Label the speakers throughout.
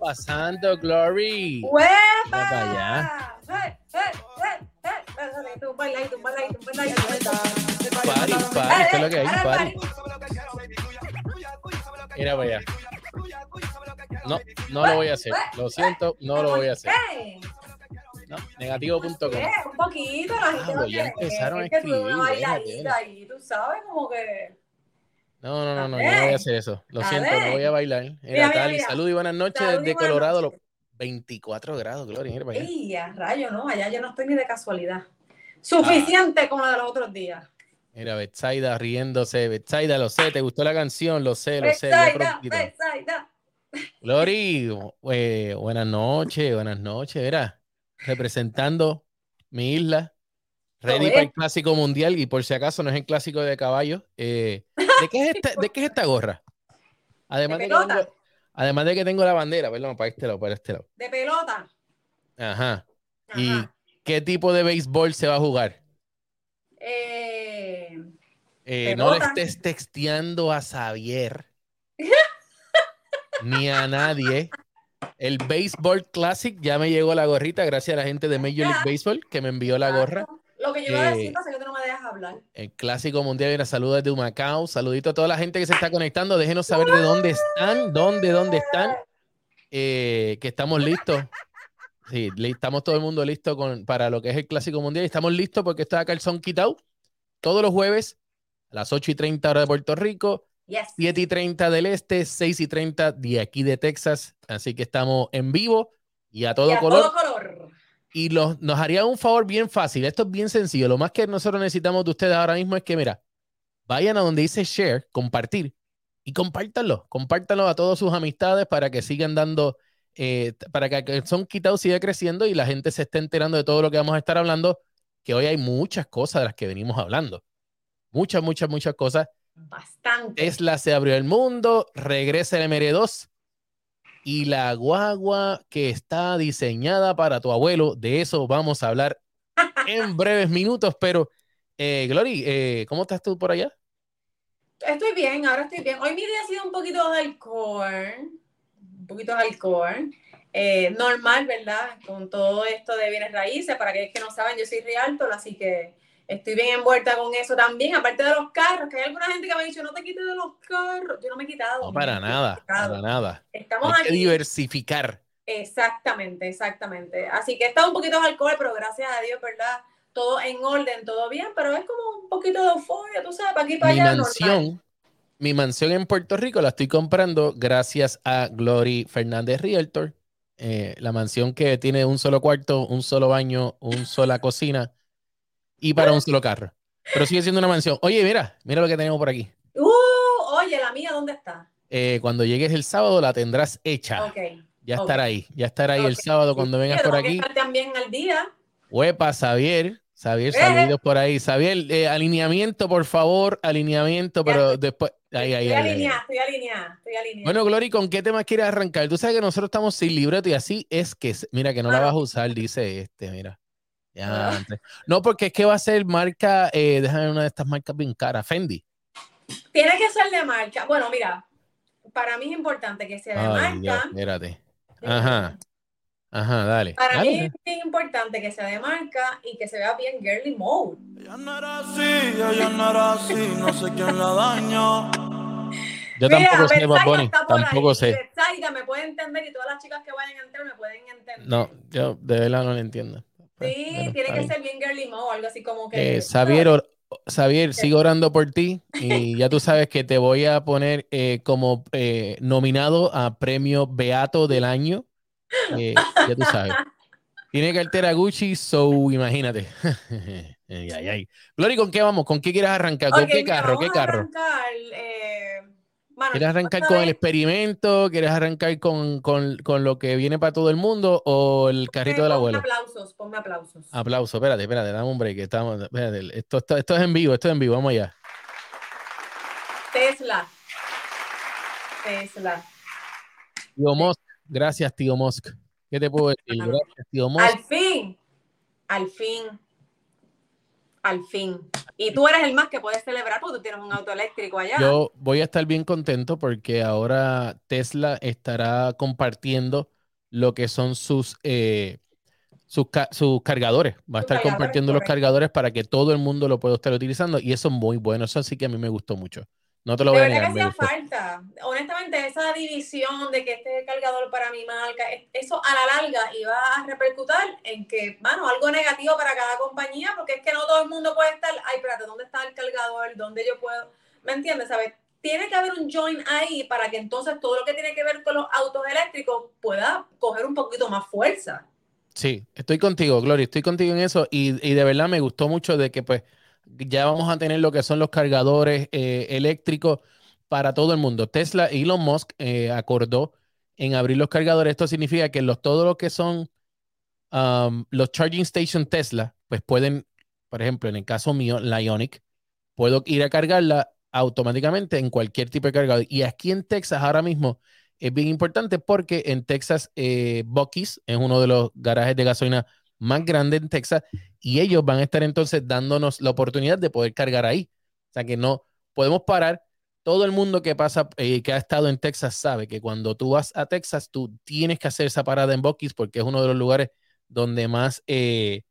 Speaker 1: pasando, Glory?
Speaker 2: ¡Eh, eh, eh, eh! Tú baila ahí.
Speaker 1: Party, party,
Speaker 2: Dale,
Speaker 1: esto es lo que hay,
Speaker 2: dale,
Speaker 1: party.
Speaker 2: party.
Speaker 1: Mira para allá. No, no lo voy a hacer. Lo siento, no lo voy a hacer.
Speaker 2: Eh,
Speaker 1: No, negativo.com.
Speaker 2: eh, Un poquito, la gente
Speaker 1: Ah,
Speaker 2: no
Speaker 1: pues ya
Speaker 2: quiere.
Speaker 1: empezaron a escribir,
Speaker 2: ahí, tú sabes, como que...
Speaker 1: No, no, no, no, yo no voy a hacer eso. Lo siento, no voy a bailar. Mira, Tali,
Speaker 2: mira.
Speaker 1: salud y buenas noches
Speaker 2: Salud y
Speaker 1: desde
Speaker 2: buenas
Speaker 1: Colorado.
Speaker 2: noches.
Speaker 1: los 24 grados, Gloria.
Speaker 2: ¡Ey, a rayo, no! Allá yo no estoy ni de casualidad. Suficiente como la de los otros días.
Speaker 1: Mira, Betsaida riéndose. Betsaida, lo sé, te gustó la canción, lo sé, lo sé.
Speaker 2: Betsaida.
Speaker 1: Glory, eh, buenas noches, buenas noches. Mira, representando mi isla, ready para el clásico mundial y por si acaso no es el clásico de caballos. eh, ¿de, qué es esta, ¿De qué es esta gorra? Además
Speaker 2: ¿De
Speaker 1: de, que tengo, además de que tengo la bandera, perdón, para este lado, para este lado.
Speaker 2: De pelota.
Speaker 1: Ajá. ¿Y qué tipo de béisbol se va a jugar?
Speaker 2: Eh,
Speaker 1: Eh, no le estés texteando a Xavier ni a nadie. El Baseball Classic ya me llegó la gorrita gracias a la gente de Major League. Baseball que me envió la gorra.
Speaker 2: Lo que yo iba a decir pasa que tú no me dejas hablar.
Speaker 1: El Clásico Mundial. Mira, saludos desde Humacao. Saludito a toda la gente que se está conectando. Déjenos saber de dónde están, dónde, dónde están. Eh, que estamos listos. Sí, estamos todo el mundo listo con, para lo que es el Clásico Mundial. Y estamos listos porque está acá el son quitado todos los jueves a las 8 y 30 hora de Puerto Rico,
Speaker 2: Yes.
Speaker 1: 7 y 30 del este, 6 y 30 de aquí de Texas. Así que estamos en vivo y a todo
Speaker 2: Y a
Speaker 1: color.
Speaker 2: todo color.
Speaker 1: Y los, nos haría un favor bien fácil. Esto es bien sencillo. Lo más que nosotros necesitamos de ustedes ahora mismo es que, mira, vayan a donde dice share, compartir, y compártanlo. Compártanlo a todas sus amistades para que sigan dando, eh, para que son quitado siga creciendo y la gente se esté enterando de todo lo que vamos a estar hablando, que hoy hay muchas cosas de las que venimos hablando. Muchas, muchas, muchas cosas.
Speaker 2: Bastante.
Speaker 1: Tesla se abrió el mundo, regresa el MR2 y la guagua que está diseñada para tu abuelo. De eso vamos a hablar en breves minutos, pero eh, Glory, eh, ¿cómo estás tú por allá?
Speaker 2: Estoy bien, ahora estoy bien. Hoy mi día ha sido un poquito de alcohol. Un poquito de alcohol. Eh, normal, ¿verdad? Con todo esto de bienes raíces. Para aquellos que no saben, yo soy realtor, así que estoy bien envuelta con eso también. Aparte de los carros, que hay alguna gente que me ha dicho, no te quites de los carros. Yo no me he quitado.
Speaker 1: No, para nada, para nada.
Speaker 2: Estamos
Speaker 1: Hay que
Speaker 2: aquí.
Speaker 1: diversificar.
Speaker 2: Exactamente, exactamente. Así que está un poquito de alcohol, pero gracias a Dios, ¿verdad? Todo en orden, todo bien, pero es como un poquito de euforia, tú sabes, para aquí para
Speaker 1: Mi
Speaker 2: allá.
Speaker 1: mansión,
Speaker 2: normal.
Speaker 1: mi mansión en Puerto Rico la estoy comprando gracias a Glory Fernández Realtor. Eh, la mansión que tiene un solo cuarto, un solo baño, una sola cocina y para un solo carro. Pero sigue siendo una mansión. Oye, mira, mira lo que tenemos por aquí.
Speaker 2: Uh, oye, la mía, ¿dónde está?
Speaker 1: Eh, cuando llegues el sábado la tendrás hecha.
Speaker 2: Ok.
Speaker 1: Ya estará ahí, ya estará ahí el sábado cuando vengas
Speaker 2: Pero
Speaker 1: por aquí.
Speaker 2: estar también al día.
Speaker 1: Huepa, Xavier. Xavier,
Speaker 2: Eh.
Speaker 1: saludos por ahí. Xavier, eh, alineamiento, por favor, alineamiento, pero después. Ahí, ahí,
Speaker 2: estoy
Speaker 1: ahí,
Speaker 2: alineada, estoy alineada, estoy alineada.
Speaker 1: Bueno, Glory, ¿con qué tema quieres arrancar? Tú sabes que nosotros estamos sin libreto y así es que, mira, que no la vas a usar, dice este, mira. Ya, antes. No, porque es que va a ser marca, eh, déjame una de estas marcas bien caras, Fendi.
Speaker 2: Tiene que ser de marca. Bueno, mira, para mí es importante que sea de
Speaker 1: Ay, Dios,
Speaker 2: marca.
Speaker 1: espérate. Ajá, ajá, dale.
Speaker 2: Para
Speaker 1: dale.
Speaker 2: mí es bien importante que sea de marca y que se vea bien girly mode.
Speaker 3: Ella no era así, ella no era así, no sé quién la dañó.
Speaker 1: Yo
Speaker 2: Mira,
Speaker 1: tampoco sé, Bad Bunny, tampoco
Speaker 2: ahí.
Speaker 1: sé.
Speaker 2: Betsaida me puede entender y todas las chicas que vayan a entrar me pueden entender.
Speaker 1: No, yo de verdad no lo entiendo.
Speaker 2: Sí,
Speaker 1: Bueno,
Speaker 2: tiene que ser bien girly mode, algo así como que.
Speaker 1: Eh, Xavier, or- Xavier, sigo orando por ti y ya tú sabes que te voy a poner eh, como eh, nominado a premio Beato del año. Eh, ya tú sabes. Tiene cartera Gucci, so imagínate. ay, ay, ay. Glory, ¿con qué vamos? ¿Con qué quieres arrancar? ¿Con qué carro? ¿Qué carro?
Speaker 2: arrancar,
Speaker 1: ¿Quieres arrancar con el experimento? ¿Quieres arrancar con, con- con lo que viene para todo el mundo o el carrito del
Speaker 2: ponme
Speaker 1: abuelo?
Speaker 2: aplausos, ponme aplausos.
Speaker 1: Aplauso, espérate, espérate, dame un break. Estamos, espérate, esto, esto, esto es en vivo, esto es en vivo, vamos allá.
Speaker 2: Tesla. Tesla.
Speaker 1: Tío Musk, gracias, tío Musk. ¿Qué te puedo decir? Gracias, tío Musk.
Speaker 2: Al fin, al fin, al fin. Y tú eres el más que puedes celebrar porque tú tienes un auto eléctrico allá.
Speaker 1: Yo voy a estar bien contento porque ahora Tesla estará compartiendo lo que son sus, eh, sus, ca- sus cargadores. Va a estar compartiendo los cargadores para que todo el mundo lo pueda estar utilizando y eso es muy bueno. Eso sí que a mí me gustó mucho. No te lo voy a
Speaker 2: verdad
Speaker 1: negar,
Speaker 2: que hacía falta. Honestamente, esa división de que este es el cargador para mi marca, es- eso a la larga iba a repercutir en que, mano, algo negativo para cada compañía, porque es que no todo el mundo puede estar, ay, espérate, ¿dónde está el cargador? ¿Dónde yo puedo? ¿Me entiendes? ¿Sabes? Tiene que haber un join ahí para que entonces todo lo que tiene que ver con los autos eléctricos pueda coger un poquito más fuerza.
Speaker 1: Sí, estoy contigo, Gloria, estoy contigo en eso y, y de verdad me gustó mucho de que pues ya vamos a tener lo que son los cargadores eh, eléctricos para todo el mundo. Tesla, Elon Musk eh, acordó en abrir los cargadores. Esto significa que los, todo lo que son um, los charging station Tesla, pues pueden, por ejemplo, en el caso mío, la Ionic, puedo ir a cargarla automáticamente en cualquier tipo de cargador. Y aquí en Texas ahora mismo es bien importante porque en Texas eh, Buc-ee's es uno de los garajes de gasolina más grandes en Texas y ellos van a estar entonces dándonos la oportunidad de poder cargar ahí. O sea que no podemos parar. Todo el mundo que pasa, eh, que ha estado en Texas sabe que cuando tú vas a Texas, tú tienes que hacer esa parada en Buc-ee's porque es uno de los lugares donde más eh,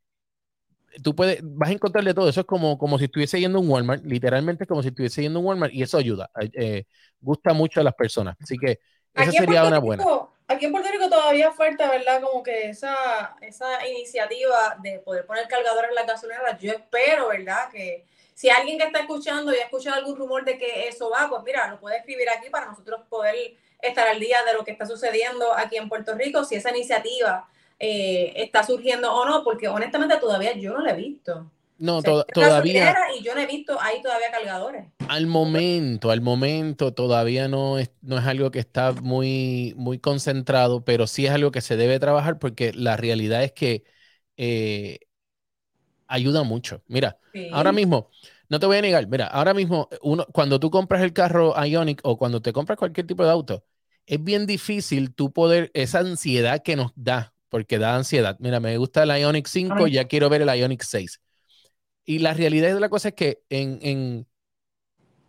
Speaker 1: tú puedes, vas a encontrar de todo. Eso es como, como si estuviese yendo a un Walmart, literalmente como si estuviese yendo a un Walmart y eso ayuda, eh, gusta mucho a las personas. Así que esa
Speaker 2: Aquí en
Speaker 1: sería
Speaker 2: Puerto
Speaker 1: una buena.
Speaker 2: Rico- Aquí en Puerto Rico todavía falta, ¿verdad? Como que esa, esa iniciativa de poder poner cargadores en las gasolineras. Yo espero, ¿verdad? Que si alguien que está escuchando y ha escuchado algún rumor de que eso va, pues mira, lo puede escribir aquí para nosotros poder estar al día de lo que está sucediendo aquí en Puerto Rico, si esa iniciativa eh, está surgiendo o no, porque honestamente todavía yo no la he visto.
Speaker 1: No, to- todavía,
Speaker 2: Y yo no he visto ahí todavía cargadores.
Speaker 1: al momento, al momento todavía no es, no es algo que está muy, muy concentrado, pero sí es algo que se debe trabajar porque la realidad es que eh, ayuda mucho. Mira,
Speaker 2: Sí.
Speaker 1: ahora mismo, no te voy a negar, mira, ahora mismo, uno, cuando tú compras el carro Ionic o cuando te compras cualquier tipo de auto, es bien difícil tú poder, esa ansiedad que nos da, porque da ansiedad. Mira, me gusta el Ionic 5,
Speaker 2: Ay.
Speaker 1: ya quiero ver el Ionic 6. Y la realidad de la cosa es que en, en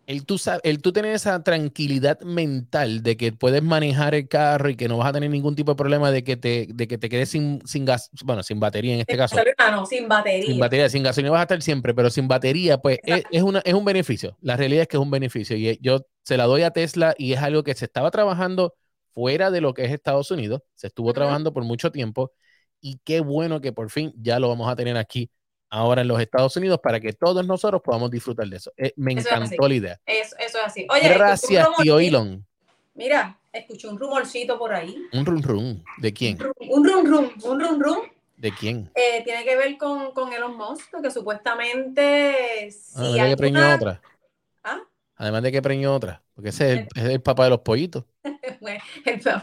Speaker 1: el, tú, el tú tener esa tranquilidad mental de que puedes manejar el carro y que no vas a tener ningún tipo de problema de que te, de que te quedes sin, sin gas, bueno, sin batería en este caso.
Speaker 2: Gasolina no, sin batería.
Speaker 1: Sin batería, sin gasolina vas a estar siempre, pero sin batería, pues es,
Speaker 2: Exacto.
Speaker 1: es una, es un beneficio. La realidad es que es un beneficio y eh, yo se la doy a Tesla y es algo que se estaba trabajando fuera de lo que es Estados Unidos, se estuvo trabajando por mucho tiempo y qué bueno que por fin ya lo vamos a tener aquí ahora en los Estados Unidos para que todos nosotros podamos disfrutar de eso. Eh, me
Speaker 2: Eso
Speaker 1: encantó la idea.
Speaker 2: Eso, eso es así. Oye,
Speaker 1: Gracias, tío Elon.
Speaker 2: Mira, escuché un rumorcito por ahí.
Speaker 1: Un run run. ¿De quién?
Speaker 2: Un rum rum, un rum rum.
Speaker 1: ¿De quién?
Speaker 2: eh, tiene que ver con, con Elon Musk, que supuestamente si
Speaker 1: Además de que preñó otra.
Speaker 2: ¿Ah?
Speaker 1: Además de que preñó otra. Porque ese es el, es el papá de los pollitos.
Speaker 2: El,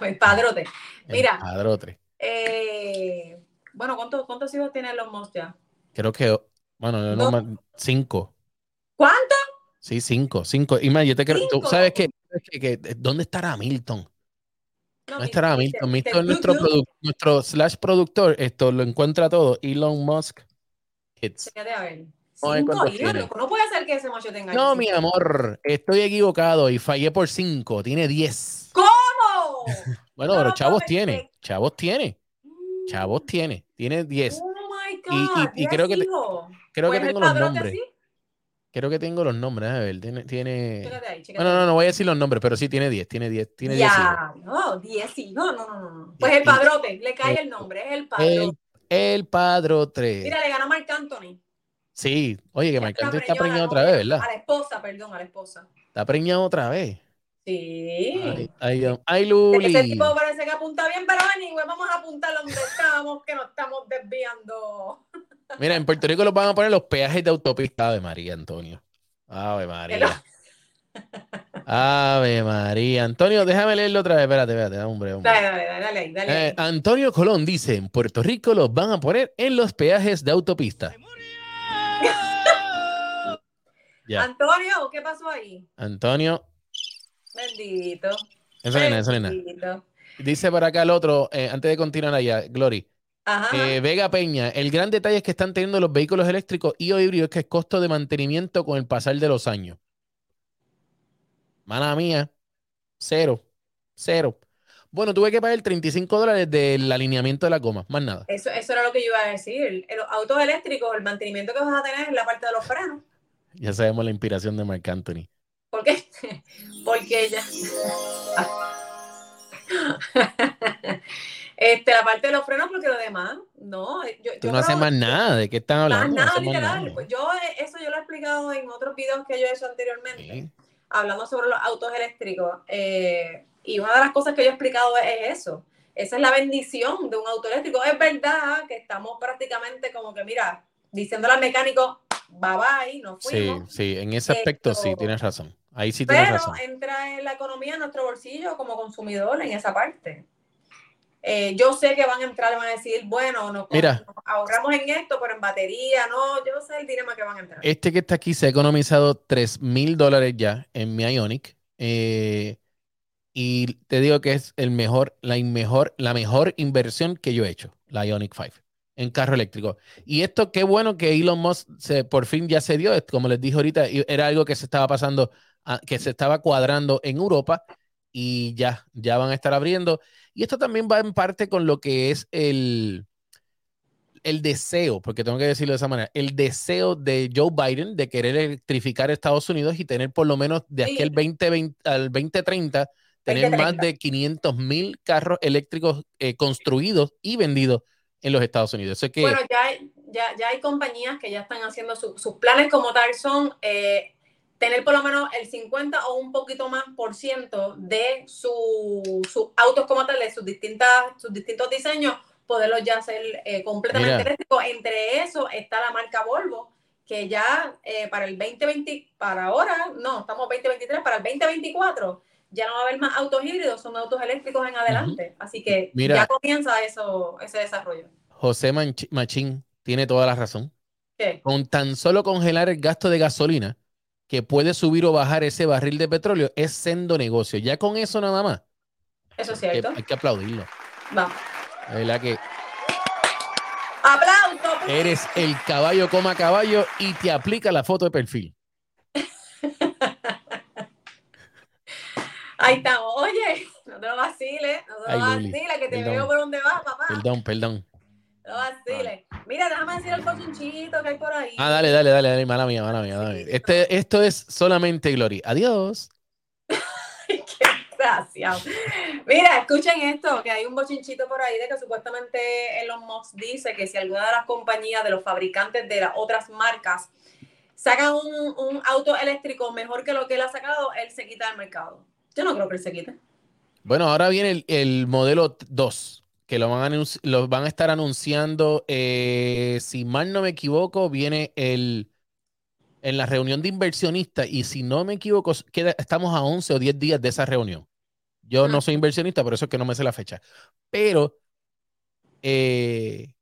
Speaker 2: el padrote.
Speaker 1: el
Speaker 2: Mira.
Speaker 1: padrote.
Speaker 2: Eh, bueno, ¿cuántos, ¿cuántos hijos tiene Elon Musk ya?
Speaker 1: Creo que, bueno, no, más- cinco.
Speaker 2: ¿Cuántos?
Speaker 1: Sí, cinco, cinco. Y más, yo te creo, tú
Speaker 2: Cinco.
Speaker 1: sabes que, que- que- ¿dónde estará Milton?
Speaker 2: No,
Speaker 1: ¿Dónde estará Milton? Milton,
Speaker 2: Blue
Speaker 1: nuestro, produ- nuestro slash productor, esto lo encuentra todo. Elon Musk Hits.
Speaker 2: Fíjate, a ver. Cinco loco. No puede ser que ese macho tenga
Speaker 1: No,
Speaker 2: hijos.
Speaker 1: mi amor, estoy equivocado y fallé por cinco. Tiene diez.
Speaker 2: ¿Cómo?
Speaker 1: Bueno,
Speaker 2: No
Speaker 1: pero chavos tiene. Chavos tiene. Chavos tiene. Tiene diez. Y- y- creo que te-. Creo
Speaker 2: Pues
Speaker 1: que
Speaker 2: el
Speaker 1: tengo los nombres.
Speaker 2: así.
Speaker 1: Creo que tengo los nombres. A ver, tiene. tiene...
Speaker 2: Chécate ahí, chécate
Speaker 1: Bueno, no,
Speaker 2: ahí.
Speaker 1: no voy a decir los nombres, pero sí tiene 10. Tiene 10. Tiene 10 hijos.
Speaker 2: Ya, no, 10 hijos, no, no, no, no. Pues el padrote, le cae
Speaker 1: y-
Speaker 2: el nombre, es el
Speaker 1: El,
Speaker 2: padrote.
Speaker 1: el padrote.
Speaker 2: Mira, le ganó a Marc Anthony.
Speaker 1: Sí, oye, que Marc Anthony está preñado otra vez, ¿verdad?
Speaker 2: A la esposa, perdón, a la esposa.
Speaker 1: Está preñado otra vez.
Speaker 2: Sí.
Speaker 1: Ay, ay, ay,
Speaker 2: Ese
Speaker 1: Luli.
Speaker 2: tipo parece que apunta bien, pero anyway, vamos a apuntar donde estamos, que nos estamos desviando.
Speaker 1: Mira, en Puerto Rico los van a poner los peajes de autopista. Ave María, Antonio. Ave María. Ave María. Antonio, déjame leerlo otra vez. Espérate, espérate, hombre, hombre.
Speaker 2: Dale, dale, dale, dale, ahí, dale.
Speaker 1: Eh,
Speaker 2: ahí.
Speaker 1: Antonio Colón dice, en Puerto Rico los van a poner en los peajes de autopista. Ya,
Speaker 2: Antonio, ¿qué pasó ahí?
Speaker 1: Antonio,
Speaker 2: Bendito.
Speaker 1: eso nena, eso nena.
Speaker 2: Bendito.
Speaker 1: Dice por acá el otro, eh, antes de continuar allá, Glory,
Speaker 2: Ajá.
Speaker 1: Eh, Vega Peña, el gran detalle es que están teniendo los vehículos eléctricos y o híbridos que es costo de mantenimiento con el pasar de los años. Mala mía, cero, cero. Bueno, tuve que pagar 35 dólares del alineamiento de la goma, más nada.
Speaker 2: Eso, eso era lo que yo iba a decir. Los autos eléctricos, el mantenimiento que vas a tener es la parte de los frenos.
Speaker 1: Ya sabemos la inspiración de Marc Anthony.
Speaker 2: ¿Por qué? Porque ya. Este, la parte de los frenos, porque lo demás, no. Yo,
Speaker 1: Tú
Speaker 2: yo
Speaker 1: no haces más nada. ¿De qué están
Speaker 2: más
Speaker 1: hablando? No
Speaker 2: nada,
Speaker 1: más
Speaker 2: literal.
Speaker 1: nada.
Speaker 2: Pues yo, eh, eso yo lo he explicado en otros videos que yo he hecho anteriormente,
Speaker 1: Sí.
Speaker 2: hablando sobre los autos eléctricos. eh, y una de las cosas que yo he explicado es, es eso. Esa es la bendición de un auto eléctrico. Es verdad que estamos prácticamente como que, mira, diciéndole al mecánico, bye bye, nos
Speaker 1: Sí,
Speaker 2: fuimos.
Speaker 1: sí, en ese aspecto sí, tienes razón. Ahí sí
Speaker 2: Pero
Speaker 1: razón.
Speaker 2: entra en la economía, en nuestro bolsillo como consumidor en esa parte. Eh, yo sé que van a entrar y van a decir, bueno, nos,
Speaker 1: Mira.
Speaker 2: nos ahorramos en esto, pero en batería, no, yo sé el dilema que van a entrar.
Speaker 1: Este que está aquí se ha economizado 3 mil dólares ya en mi Ionic. eh, y te digo que es el mejor, la mejor, la mejor inversión que yo he hecho, la Ionic 5, en carro eléctrico. Y esto, qué bueno que Elon Musk se, por fin ya se dio. Como les dije ahorita, era algo que se estaba pasando, que se estaba cuadrando en Europa y ya, ya van a estar abriendo. Y esto también va en parte con lo que es el, el deseo, porque tengo que decirlo de esa manera, el deseo de Joe Biden de querer electrificar Estados Unidos y tener por lo menos de aquí
Speaker 2: Sí.
Speaker 1: al 2020, al 2030, tener más
Speaker 2: 2030.
Speaker 1: de 500 mil carros eléctricos eh, construidos y vendidos en los Estados Unidos. Eso es que,
Speaker 2: Bueno, ya hay, ya, ya hay compañías que ya están haciendo su- sus planes como tal, son eh, tener por lo menos el 50 o un poquito más por ciento de su- sus autos como tal, de sus, distintas, sus distintos diseños, poderlos ya hacer eh, completamente eléctricos. Entre eso está la marca Volvo, que ya eh, para el 2020, para ahora, no, estamos 2023, para el 2024 ya no va a haber más autos híbridos, son autos eléctricos en adelante. Así que
Speaker 1: Mira.
Speaker 2: ya comienza eso, ese desarrollo.
Speaker 1: José Manch- Machín tiene toda la razón.
Speaker 2: ¿Qué?
Speaker 1: Con tan solo congelar el gasto de gasolina, que puede subir o bajar ese barril de petróleo, es sendo negocio. Ya con eso nada más,
Speaker 2: Eso es cierto.
Speaker 1: hay que aplaudirlo.
Speaker 2: Vamos.
Speaker 1: La verdad que
Speaker 2: ¡Aplauso!
Speaker 1: eres el caballo coma caballo y te aplica la foto de perfil.
Speaker 2: Ahí estamos. Oye, no te lo vaciles, no te lo
Speaker 1: Ay, Luli,
Speaker 2: vaciles, que te
Speaker 1: perdón.
Speaker 2: veo por donde vas, papá.
Speaker 1: Perdón, perdón.
Speaker 2: No vaciles. Mira, déjame decir el cochinchito que hay por ahí.
Speaker 1: Ah, dale, dale, dale, dale, mala mía, mala mía. mala mía. Este, esto es solamente Glory. Adiós.
Speaker 2: Qué. Mira, escuchen esto, que hay un bochinchito por ahí de que supuestamente Elon Musk dice que si alguna de las compañías, de los fabricantes de las otras marcas, sacan un, un auto eléctrico mejor que lo que él ha sacado, él se quita del mercado. Yo no creo que él se quite.
Speaker 1: Bueno, ahora viene el, el modelo 2, que lo van a, anunci- lo van a estar anunciando, eh, si mal no me equivoco, viene el, en la reunión de inversionistas, y si no me equivoco, queda, estamos a 11 o 10 días de esa reunión. Yo no soy inversionista, por eso es que no me sé la fecha. Pero, eh,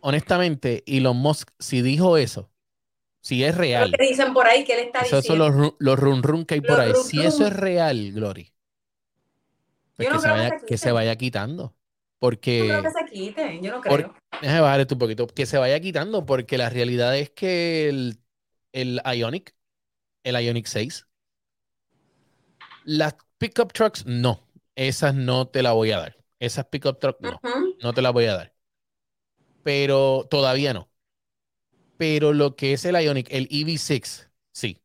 Speaker 1: honestamente, Elon Musk, si dijo eso, si es
Speaker 2: Lo
Speaker 1: real,
Speaker 2: que dicen por ahí que él está
Speaker 1: son
Speaker 2: diciendo.
Speaker 1: los, ru- los run run que hay por
Speaker 2: Los
Speaker 1: ahí.
Speaker 2: run
Speaker 1: Si
Speaker 2: run.
Speaker 1: eso es real, Glory, pues que,
Speaker 2: no
Speaker 1: se
Speaker 2: que
Speaker 1: vaya, que se vaya quitando.
Speaker 2: Yo
Speaker 1: Porque,
Speaker 2: creo que se quite, yo no creo.
Speaker 1: déjame bajar esto un poquito, que se vaya quitando, porque la realidad es que el, el Ionic, el Ionic 6, las pickup trucks, no, esas no te las voy a dar. Esas pickup trucks, no, no te las voy a dar. Pero todavía no. Pero lo que es el Ionic, el EV6, sí.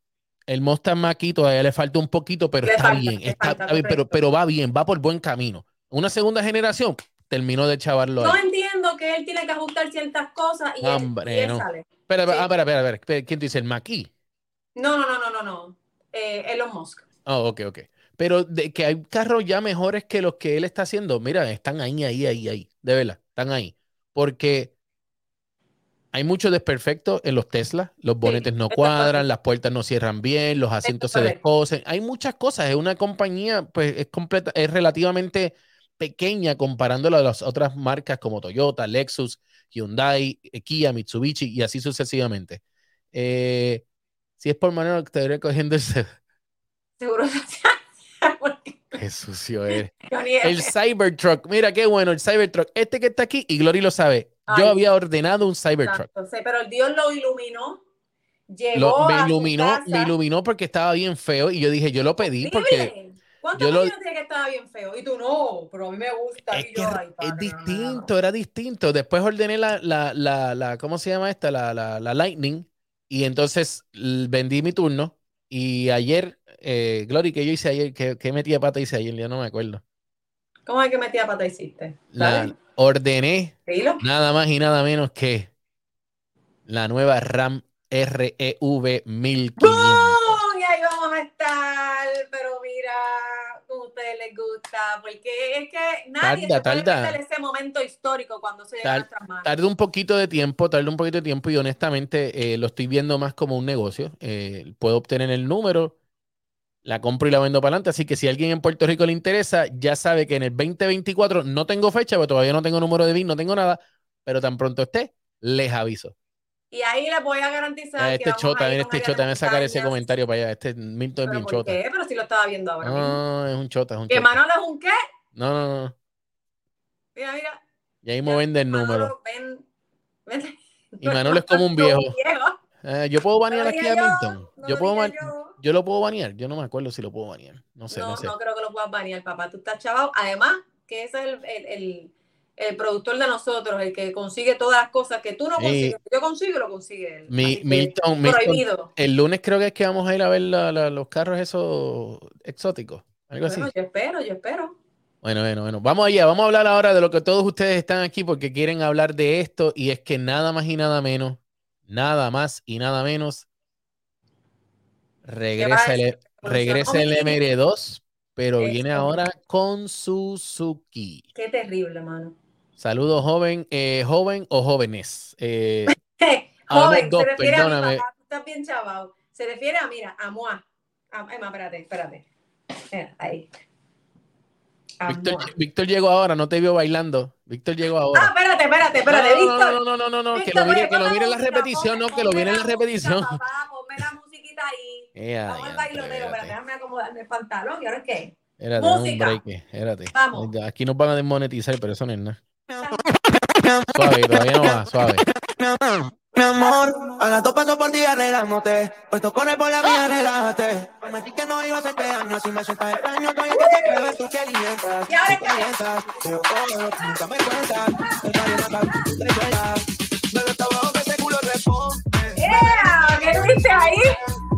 Speaker 1: El Mustang Mach-E todavía le falta un poquito, pero
Speaker 2: Le
Speaker 1: está
Speaker 2: falta,
Speaker 1: bien. Está,
Speaker 2: falta,
Speaker 1: está bien, pero, pero va bien, va por buen camino. Una segunda generación terminó de chavarlo
Speaker 2: No
Speaker 1: ahí.
Speaker 2: entiendo que él tiene que ajustar ciertas cosas y, él-
Speaker 1: Hombre,
Speaker 2: y él,
Speaker 1: no.
Speaker 2: sale.
Speaker 1: Espera,
Speaker 2: Sí.
Speaker 1: ah, espera, espera, espera. ¿Quién dice? ¿El Mach-E?
Speaker 2: No, no, no, no, no, no. Eh, Elon Musk.
Speaker 1: Oh, ok, ok. Pero de que hay carros ya mejores que los que él está haciendo, mira, están ahí, ahí, ahí, ahí. De verdad, están ahí. Porque hay muchos desperfectos en los Tesla. Los bonetes no cuadran, las puertas no cierran bien, los asientos se descosen. Hay muchas cosas. Es una compañía, pues, es completa, es relativamente pequeña comparándolo a las otras marcas como Toyota, Lexus, Hyundai, Kia, Mitsubishi y así sucesivamente. Eh, si es por manera que te iré cogiendo ese.
Speaker 2: Seguro.
Speaker 1: Qué sucio eres. El Cybertruck, mira qué bueno, el Cybertruck. Este que está aquí, y Glory lo sabe. Yo
Speaker 2: Ay.
Speaker 1: había ordenado un Cybertruck.
Speaker 2: Pero el Dios lo iluminó. Llegó
Speaker 1: Lo- me
Speaker 2: a su
Speaker 1: iluminó,
Speaker 2: casa.
Speaker 1: me iluminó porque estaba bien feo y yo dije, yo lo pedí porque
Speaker 2: Horrible. ¿Cuánto
Speaker 1: yo lo-
Speaker 2: lo... tiene que estaba bien feo? Y tú no, pero a mí me gusta.
Speaker 1: es
Speaker 2: y
Speaker 1: que
Speaker 2: yo,
Speaker 1: es
Speaker 2: ay, padre, no, no, no.
Speaker 1: distinto, era distinto. Después ordené la, la, la, la ¿cómo se llama esta? La, la, la Lightning y entonces vendí mi turno y ayer, eh, Glory, que yo hice ayer? ¿Qué, qué metí de pata hice ayer? Ya no me acuerdo.
Speaker 2: ¿Cómo es que metía pata hiciste?
Speaker 1: La, ordené nada más y nada menos que la nueva RAM REV 1500.
Speaker 2: ¡Bum! Y ahí vamos a estar, pero mira, como a ustedes les gusta, porque es que nadie
Speaker 1: Tarda,
Speaker 2: se puede
Speaker 1: tarda.
Speaker 2: ese momento histórico cuando se llega a nuestras manos.
Speaker 1: Tarda un poquito de tiempo, tarda un poquito de tiempo y honestamente eh, lo estoy viendo más como un negocio. Eh, puedo obtener el número, la compro y la vendo para adelante. Así que si a alguien en Puerto Rico le interesa, ya sabe que en el 2024 no tengo fecha, porque todavía no tengo número de BIN, no tengo nada, pero tan pronto esté, les aviso.
Speaker 2: Y ahí les voy a garantizar que
Speaker 1: este
Speaker 2: vamos
Speaker 1: chota,
Speaker 2: a
Speaker 1: este chota, me sacar ese comentario para allá. Este Milton es
Speaker 2: ¿Pero
Speaker 1: bien
Speaker 2: por
Speaker 1: chota.
Speaker 2: qué? Pero si lo estaba viendo ahora mismo.
Speaker 1: No, es un chota, es un
Speaker 2: ¿Que
Speaker 1: chota.
Speaker 2: Manolo es un qué?
Speaker 1: No, no, no.
Speaker 2: Mira, mira.
Speaker 1: Y ahí me vende el número.
Speaker 2: Ven, ven.
Speaker 1: Y Manolo es como un viejo.
Speaker 2: viejo.
Speaker 1: Eh, yo puedo banear aquí a
Speaker 2: yo,
Speaker 1: Milton.
Speaker 2: no
Speaker 1: Yo
Speaker 2: lo
Speaker 1: puedo
Speaker 2: yo.
Speaker 1: yo lo puedo banear. Yo no me acuerdo si lo puedo banear. No sé, no,
Speaker 2: no,
Speaker 1: sé.
Speaker 2: no creo que lo puedas banear, papá. Tú estás chaval. Además, que ese es el, el, el, el productor de nosotros, el que consigue todas las cosas que tú no
Speaker 1: Sí.
Speaker 2: consigues. Yo consigo, lo consigue él.
Speaker 1: Mi- Milton, Milton, el lunes creo que es que vamos a ir a ver la- la- los carros esos exóticos. Algo así.
Speaker 2: Yo espero, yo espero.
Speaker 1: Bueno, bueno, bueno. Vamos allá, vamos a hablar ahora de lo que todos ustedes están aquí porque quieren hablar de esto y es que nada más y nada menos, nada más y nada menos, regresa el, regresa el MR2, pero viene ahora con Suzuki.
Speaker 2: Qué terrible, mano.
Speaker 1: Saludos, joven, eh, joven o jóvenes. Eh,
Speaker 2: Joven,
Speaker 1: dos,
Speaker 2: se refiere a mi
Speaker 1: perdóname.
Speaker 2: papá. Tú estás bien chaval. Se refiere a, mira, a moi. A, ay, ma, espérate, espérate. Mira, ahí.
Speaker 1: Víctor. Víctor llegó ahora, no te vio bailando. Víctor llegó
Speaker 2: Ah,
Speaker 1: ahora.
Speaker 2: espérate, espérate, espérate,
Speaker 1: no, no,
Speaker 2: Víctor.
Speaker 1: no, no, no, no, no, que
Speaker 2: Víctor,
Speaker 1: lo mire, que lo mire en la
Speaker 2: música,
Speaker 1: repetición, no, que lo mire en la
Speaker 2: música,
Speaker 1: repetición.
Speaker 2: Papá, ponme la musiquita ahí.
Speaker 1: Ea,
Speaker 2: Vamos al bailoteo. Espérate, déjame acomodarme el pantalón. ¿Y ahora qué?
Speaker 1: Espérate, dame un
Speaker 2: Música.
Speaker 1: break, espérate.
Speaker 2: Vamos.
Speaker 1: Aquí nos van a desmonetizar, pero eso no es nada. Suave, todavía no va, suave.
Speaker 3: Mi amor, a las dos paso por ti arreglándote. Puesto corre por la vía, relájate. Prometí que no iba a hacerte daño. Si me sientas extraño, estoy que te creo, tú que alientas.
Speaker 2: ¿Y ahora
Speaker 3: tú
Speaker 2: qué?
Speaker 3: calientas. Lo que nunca me cuentas. El marioneta, tú te cuentas. Bebé, está bajo que ese culo responde.
Speaker 2: ¿Qué tuviste ahí?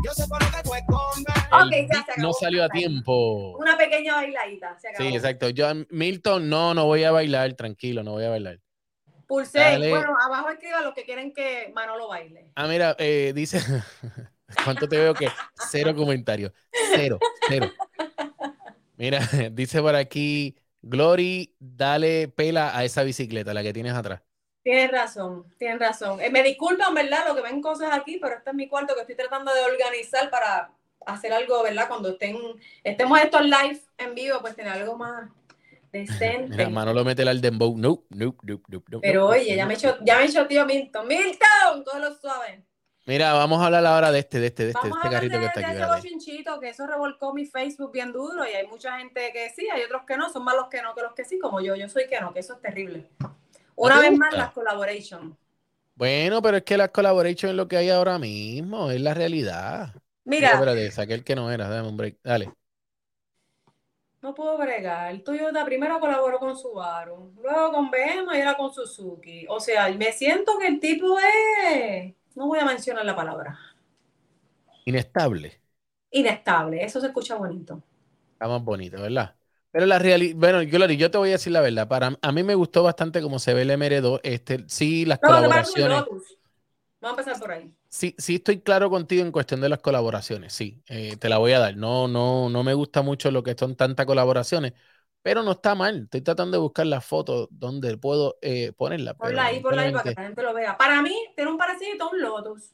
Speaker 3: Yo sé por lo que tú escondes.
Speaker 2: Ok,
Speaker 1: El
Speaker 2: ya se
Speaker 1: no
Speaker 2: acabó.
Speaker 1: salió a tiempo.
Speaker 2: Una pequeña bailadita. Se acabó.
Speaker 1: Sí, exacto. Yo, Milton, no, no voy a bailar, tranquilo, no voy a bailar.
Speaker 2: Pulse.
Speaker 1: Dale.
Speaker 2: Bueno, abajo escriba lo que quieren que Manolo baile.
Speaker 1: Ah, mira, eh, dice. ¿Cuánto te veo que? Cero comentarios. Cero, cero. Mira, dice por aquí, Glory, dale pela a esa bicicleta, la que tienes atrás.
Speaker 2: Tienes razón, tienes razón. Eh, me disculpan, ¿verdad? Lo que ven cosas aquí, pero este es mi cuarto que estoy tratando de organizar para hacer algo, ¿verdad? Cuando estén, estemos estos live en vivo, pues tener algo más decente.
Speaker 1: Mira, Manolo mete al dembow. No, no, no, no, no.
Speaker 2: pero oye, ya me echó, ya me echó tío Milton. Milton, todos lo suave.
Speaker 1: Mira, vamos a hablar ahora de este, de este, de este,
Speaker 2: Vamos
Speaker 1: este
Speaker 2: a hablar
Speaker 1: carrito
Speaker 2: de,
Speaker 1: que está
Speaker 2: de
Speaker 1: aquí.
Speaker 2: ese bochinchito, que eso revolcó mi Facebook bien duro y hay mucha gente que sí, hay otros que no, son más los que no que los que sí, como yo, yo soy que no, que eso es terrible. Una vez más, las collaboration.
Speaker 1: Bueno, pero es que las collaborations es lo que hay ahora mismo, es la realidad. Mira,
Speaker 2: Mira,
Speaker 1: espérate, saqué el que no era, dame un break. Dale.
Speaker 2: no puedo bregar. Toyota primero colaboró con Subaru, luego con BMW y ahora con Suzuki. O sea, me siento que el tipo es, no voy a mencionar la palabra,
Speaker 1: Inestable.
Speaker 2: inestable. Eso se escucha bonito.
Speaker 1: Está más bonito, ¿verdad? Pero la realidad, bueno, Glory, yo te voy a decir la verdad. Para a mí me gustó bastante cómo se ve el MR2. Este, sí, las
Speaker 2: No,
Speaker 1: colaboraciones.
Speaker 2: Vamos a empezar por ahí.
Speaker 1: Sí, sí estoy claro contigo en cuestión de las colaboraciones. Sí, eh, te la voy a dar. No, no, no me gusta mucho lo que son tantas colaboraciones, pero no está mal. Estoy tratando de buscar las fotos donde puedo eh, ponerla.
Speaker 2: Ponla ahí, ponla ahí para que la gente lo vea. Para mí, tiene un parecido a un Lotus.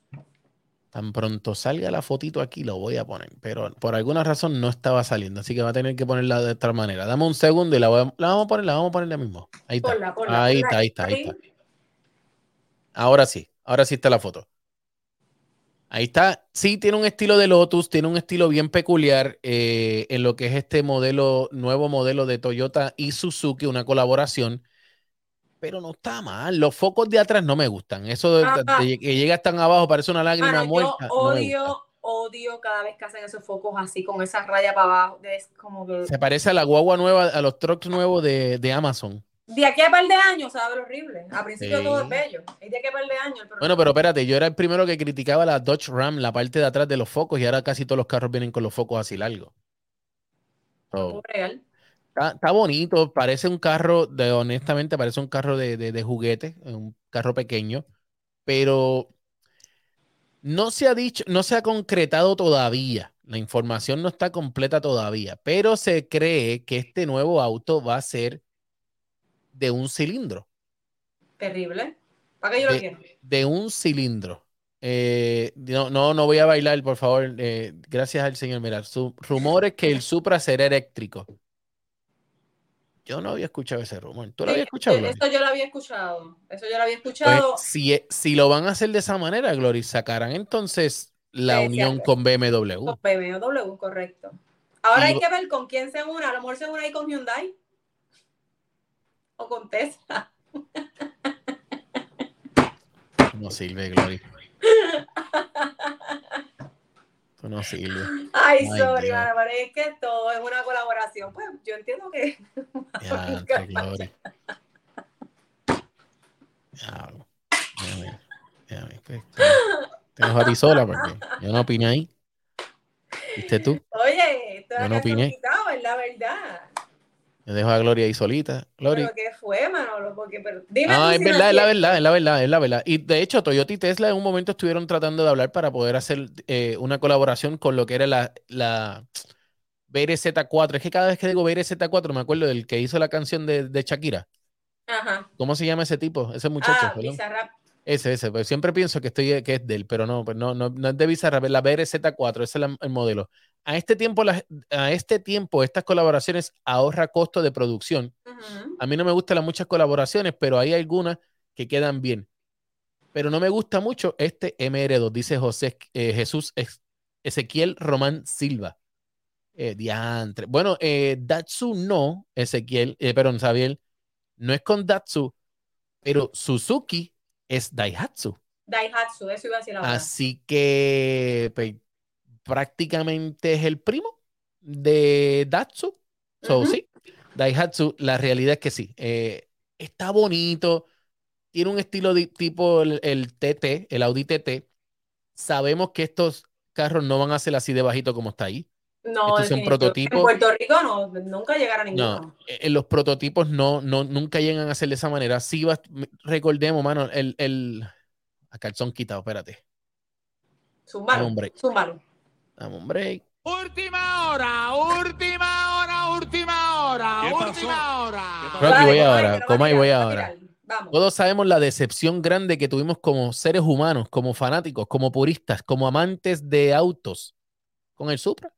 Speaker 1: Tan pronto salga la fotito aquí, lo voy a poner. Pero por alguna razón no estaba saliendo, así que va a tener que ponerla de otra manera. Dame un segundo y la, voy a- la vamos a poner, la vamos a poner ya mismo. Ahí está.
Speaker 2: Ponla, ponla.
Speaker 1: Ahí
Speaker 2: ponla
Speaker 1: está, ahí está, ahí está. Ahora sí, ahora sí está la foto. Ahí está. Sí, tiene un estilo de Lotus, tiene un estilo bien peculiar eh, en lo que es este modelo, nuevo modelo de Toyota y Suzuki, una colaboración. Pero no está mal. Los focos de atrás no me gustan. Eso de, de que llega tan abajo, parece una lágrima
Speaker 2: Mano, yo
Speaker 1: muerta. me
Speaker 2: odio, odio cada vez que hacen esos focos así, con esa raya para abajo. Es como que
Speaker 1: Se parece a la guagua nueva, a los trucks nuevos de, de Amazon.
Speaker 2: de aquí a par de años se va a ver horrible. A principio
Speaker 1: Sí.
Speaker 2: todo es bello. Es de aquí a par de años. el
Speaker 1: Bueno, pero espérate, yo era el primero que criticaba la Dodge Ram, la parte de atrás de los focos, y ahora casi todos los carros vienen con los focos así largos.
Speaker 2: Todo real.
Speaker 1: Está, está bonito, parece un carro, de, honestamente, parece un carro de, de, de juguete, un carro pequeño, pero no se ha dicho, no se ha concretado todavía. La información no está completa todavía, pero se cree que este nuevo auto va a ser de un cilindro,
Speaker 2: Terrible. ¿Para qué yo lo
Speaker 1: de,
Speaker 2: quiero?
Speaker 1: de un cilindro. Eh, no, no, no voy a bailar, por favor. eh, gracias al señor. Mira, su, rumores que el Supra será eléctrico. Yo no había escuchado ese rumor. ¿Tú lo habías escuchado?
Speaker 2: Eso yo lo había escuchado. Eso yo lo había
Speaker 1: Pues,
Speaker 2: escuchado.
Speaker 1: si, e- si lo van a hacer de esa manera, Glory, sacarán entonces la
Speaker 2: Sí,
Speaker 1: unión
Speaker 2: sí.
Speaker 1: con BMW.
Speaker 2: Con BMW, correcto. Ahora
Speaker 1: Y
Speaker 2: hay que ver con quién se une. A lo mejor se une ahí con Hyundai. O con Tesla.
Speaker 1: No sirve, Glory. Esto no sirve.
Speaker 2: Ay,
Speaker 1: Ay,
Speaker 2: sorry,
Speaker 1: Dios.
Speaker 2: pero es que todo es una colaboración. Pues yo entiendo que.
Speaker 1: Ya, Glory. Diablo. Déjame, déjame, pues, te- dejo a ti sola porque yo no opiné ahí. ¿Viste tú?
Speaker 2: Oye, esto
Speaker 1: Yo
Speaker 2: es
Speaker 1: no opiné.
Speaker 2: quitado, es la verdad.
Speaker 1: Yo dejo a Gloria ahí solita. Glory.
Speaker 2: Pero ¿qué fue, Manolo? Porque, pero, dime
Speaker 1: No,
Speaker 2: tú
Speaker 1: es
Speaker 2: si no
Speaker 1: verdad, es la verdad, es la verdad, es la verdad. Y de hecho, Toyota y Tesla en un momento estuvieron tratando de hablar para poder hacer eh, una colaboración con lo que era la, la BRZ4. Es que cada vez que digo BRZ4 me acuerdo del que hizo la canción de, de Shakira.
Speaker 2: Ajá.
Speaker 1: ¿Cómo se llama ese tipo? Ese muchacho.
Speaker 2: Ah. Bizarrap.
Speaker 1: Ese, ese. Pues siempre pienso que, estoy, que es de él, pero no, pues no, no, no es de Bizarrap, es la BRZ4, ese es la- el modelo. A este tiempo, las- a este tiempo, estas colaboraciones ahorra costo de producción. A mí no me gustan las muchas colaboraciones, pero hay algunas que quedan bien. Pero no me gusta mucho este MR2, dice José eh, Jesús Ezequiel Román Silva. Eh, diantre. Bueno, eh, Datsu no, Ezequiel, eh, perdón, Xavier, no es con Datsu, pero Suzuki es Daihatsu.
Speaker 2: Daihatsu, eso iba a decir ahora.
Speaker 1: Así que pues, prácticamente es el primo de Datsu. So, sí, Daihatsu, la realidad es que sí. eh, está bonito, tiene un estilo de, tipo el, el TT, el Audi TT. Sabemos que estos carros no van a ser así de bajito como está ahí.
Speaker 2: No,
Speaker 1: estos son
Speaker 2: definitivo.
Speaker 1: prototipos.
Speaker 2: En Puerto Rico no, nunca llegará ninguno.
Speaker 1: No, eh, en los prototipos no, no, nunca llegan a ser de esa manera. Sí, va- recordemos, mano, el, el a calzón quitado, espérate.
Speaker 2: Zúmbalo,
Speaker 1: Dame un break.
Speaker 2: zúmbalo.
Speaker 1: Dame un break.
Speaker 4: Última hora, última hora, última hora,
Speaker 5: ¿Qué pasó?
Speaker 4: última hora.
Speaker 1: Rocky, voy ahora,
Speaker 2: a
Speaker 1: coma y voy
Speaker 2: a
Speaker 1: ahora.
Speaker 2: Vamos.
Speaker 1: Todos sabemos la decepción grande que tuvimos como seres humanos, como fanáticos, como puristas, como amantes de autos con el Supra.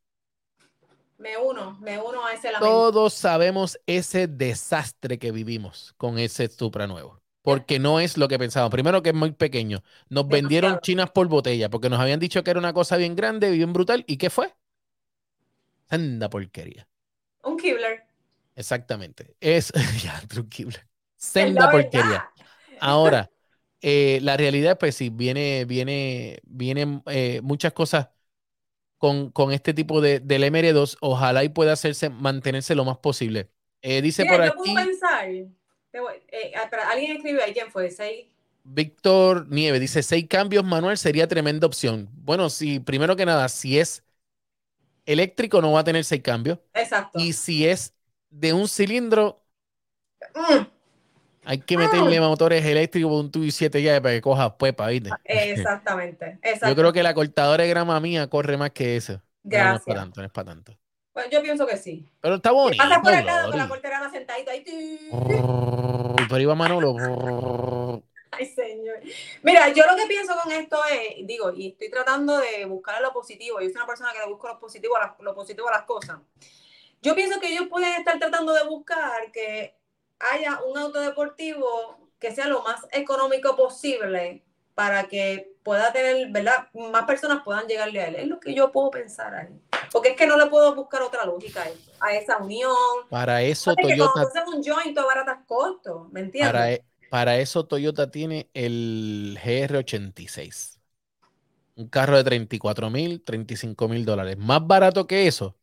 Speaker 2: Me uno, me uno a ese lamento.
Speaker 1: Todos sabemos ese desastre que vivimos con ese Supra nuevo. Porque no es lo que pensábamos. Primero que es muy pequeño. Nos vendieron chinas por botella porque nos habían dicho que era una cosa bien grande, bien brutal. ¿Y qué fue? Senda porquería.
Speaker 2: Un Kibler.
Speaker 1: Exactamente. Es ya, tranquilo.
Speaker 2: Es
Speaker 1: Senda porquería. Ahora, eh, la realidad, pues sí, viene, viene, vienen eh, muchas cosas con, con este tipo de, del MR2. Ojalá y pueda hacerse, mantenerse lo más posible. Eh, dice
Speaker 2: Mira,
Speaker 1: por
Speaker 2: yo
Speaker 1: aquí
Speaker 2: puedo pensar. eh, ah, alguien escribió ahí, ¿quién fue? Seis.
Speaker 1: Víctor Nieve, dice seis cambios manual sería tremenda opción. Bueno, si primero que nada, si es eléctrico no va a tener seis cambios.
Speaker 2: Exacto.
Speaker 1: Y si es de un cilindro,
Speaker 2: Mm,
Speaker 1: hay que meterle motores eléctricos un tubo y 7 ya para que coja pepa, ¿viste?
Speaker 2: exactamente. exacto.
Speaker 1: Yo creo que la cortadora de grama mía corre más que eso. No, no es
Speaker 2: Gracias.
Speaker 1: para tanto, no es para tanto.
Speaker 2: Pues yo pienso que sí.
Speaker 1: Pero está bonito.
Speaker 2: Pasa por acá con la cortera sentadita ahí.
Speaker 1: Pero iba Manolo.
Speaker 2: Ay, señor. Mira, yo lo que pienso con esto es, digo, y estoy tratando de buscar lo positivo. Yo soy una persona que le busco lo positivo a las, lo positivo a las cosas. Yo pienso que ellos pueden estar tratando de buscar que haya un auto deportivo que sea lo más económico posible para que pueda tener, ¿verdad? Más personas puedan llegarle a él. Es lo que yo puedo pensar ahí. Porque es que no le puedo buscar otra lógica a, esa unión.
Speaker 1: Para eso
Speaker 2: Porque
Speaker 1: Toyota
Speaker 2: cuando un joint, tú baratas costos, ¿me entiendes?
Speaker 1: Para, e- para eso Toyota tiene el GR86. Un carro de 34 mil, 35 mil dólares. Más barato que eso.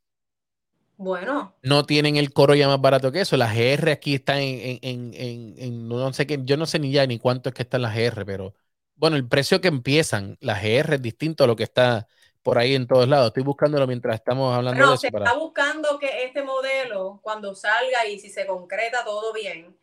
Speaker 2: Bueno,
Speaker 1: No tienen el Corolla más barato que eso. Las GR aquí están en, en- en- en- no sé qué, yo no sé ni ya ni cuánto es que están las GR, pero bueno, el precio que empiezan las GR es distinto a lo que está por ahí en todos lados. Estoy buscándolo mientras estamos hablando de
Speaker 2: no,
Speaker 1: eso.
Speaker 2: se
Speaker 1: para-
Speaker 2: está buscando que este modelo, cuando salga y si se concreta todo bien,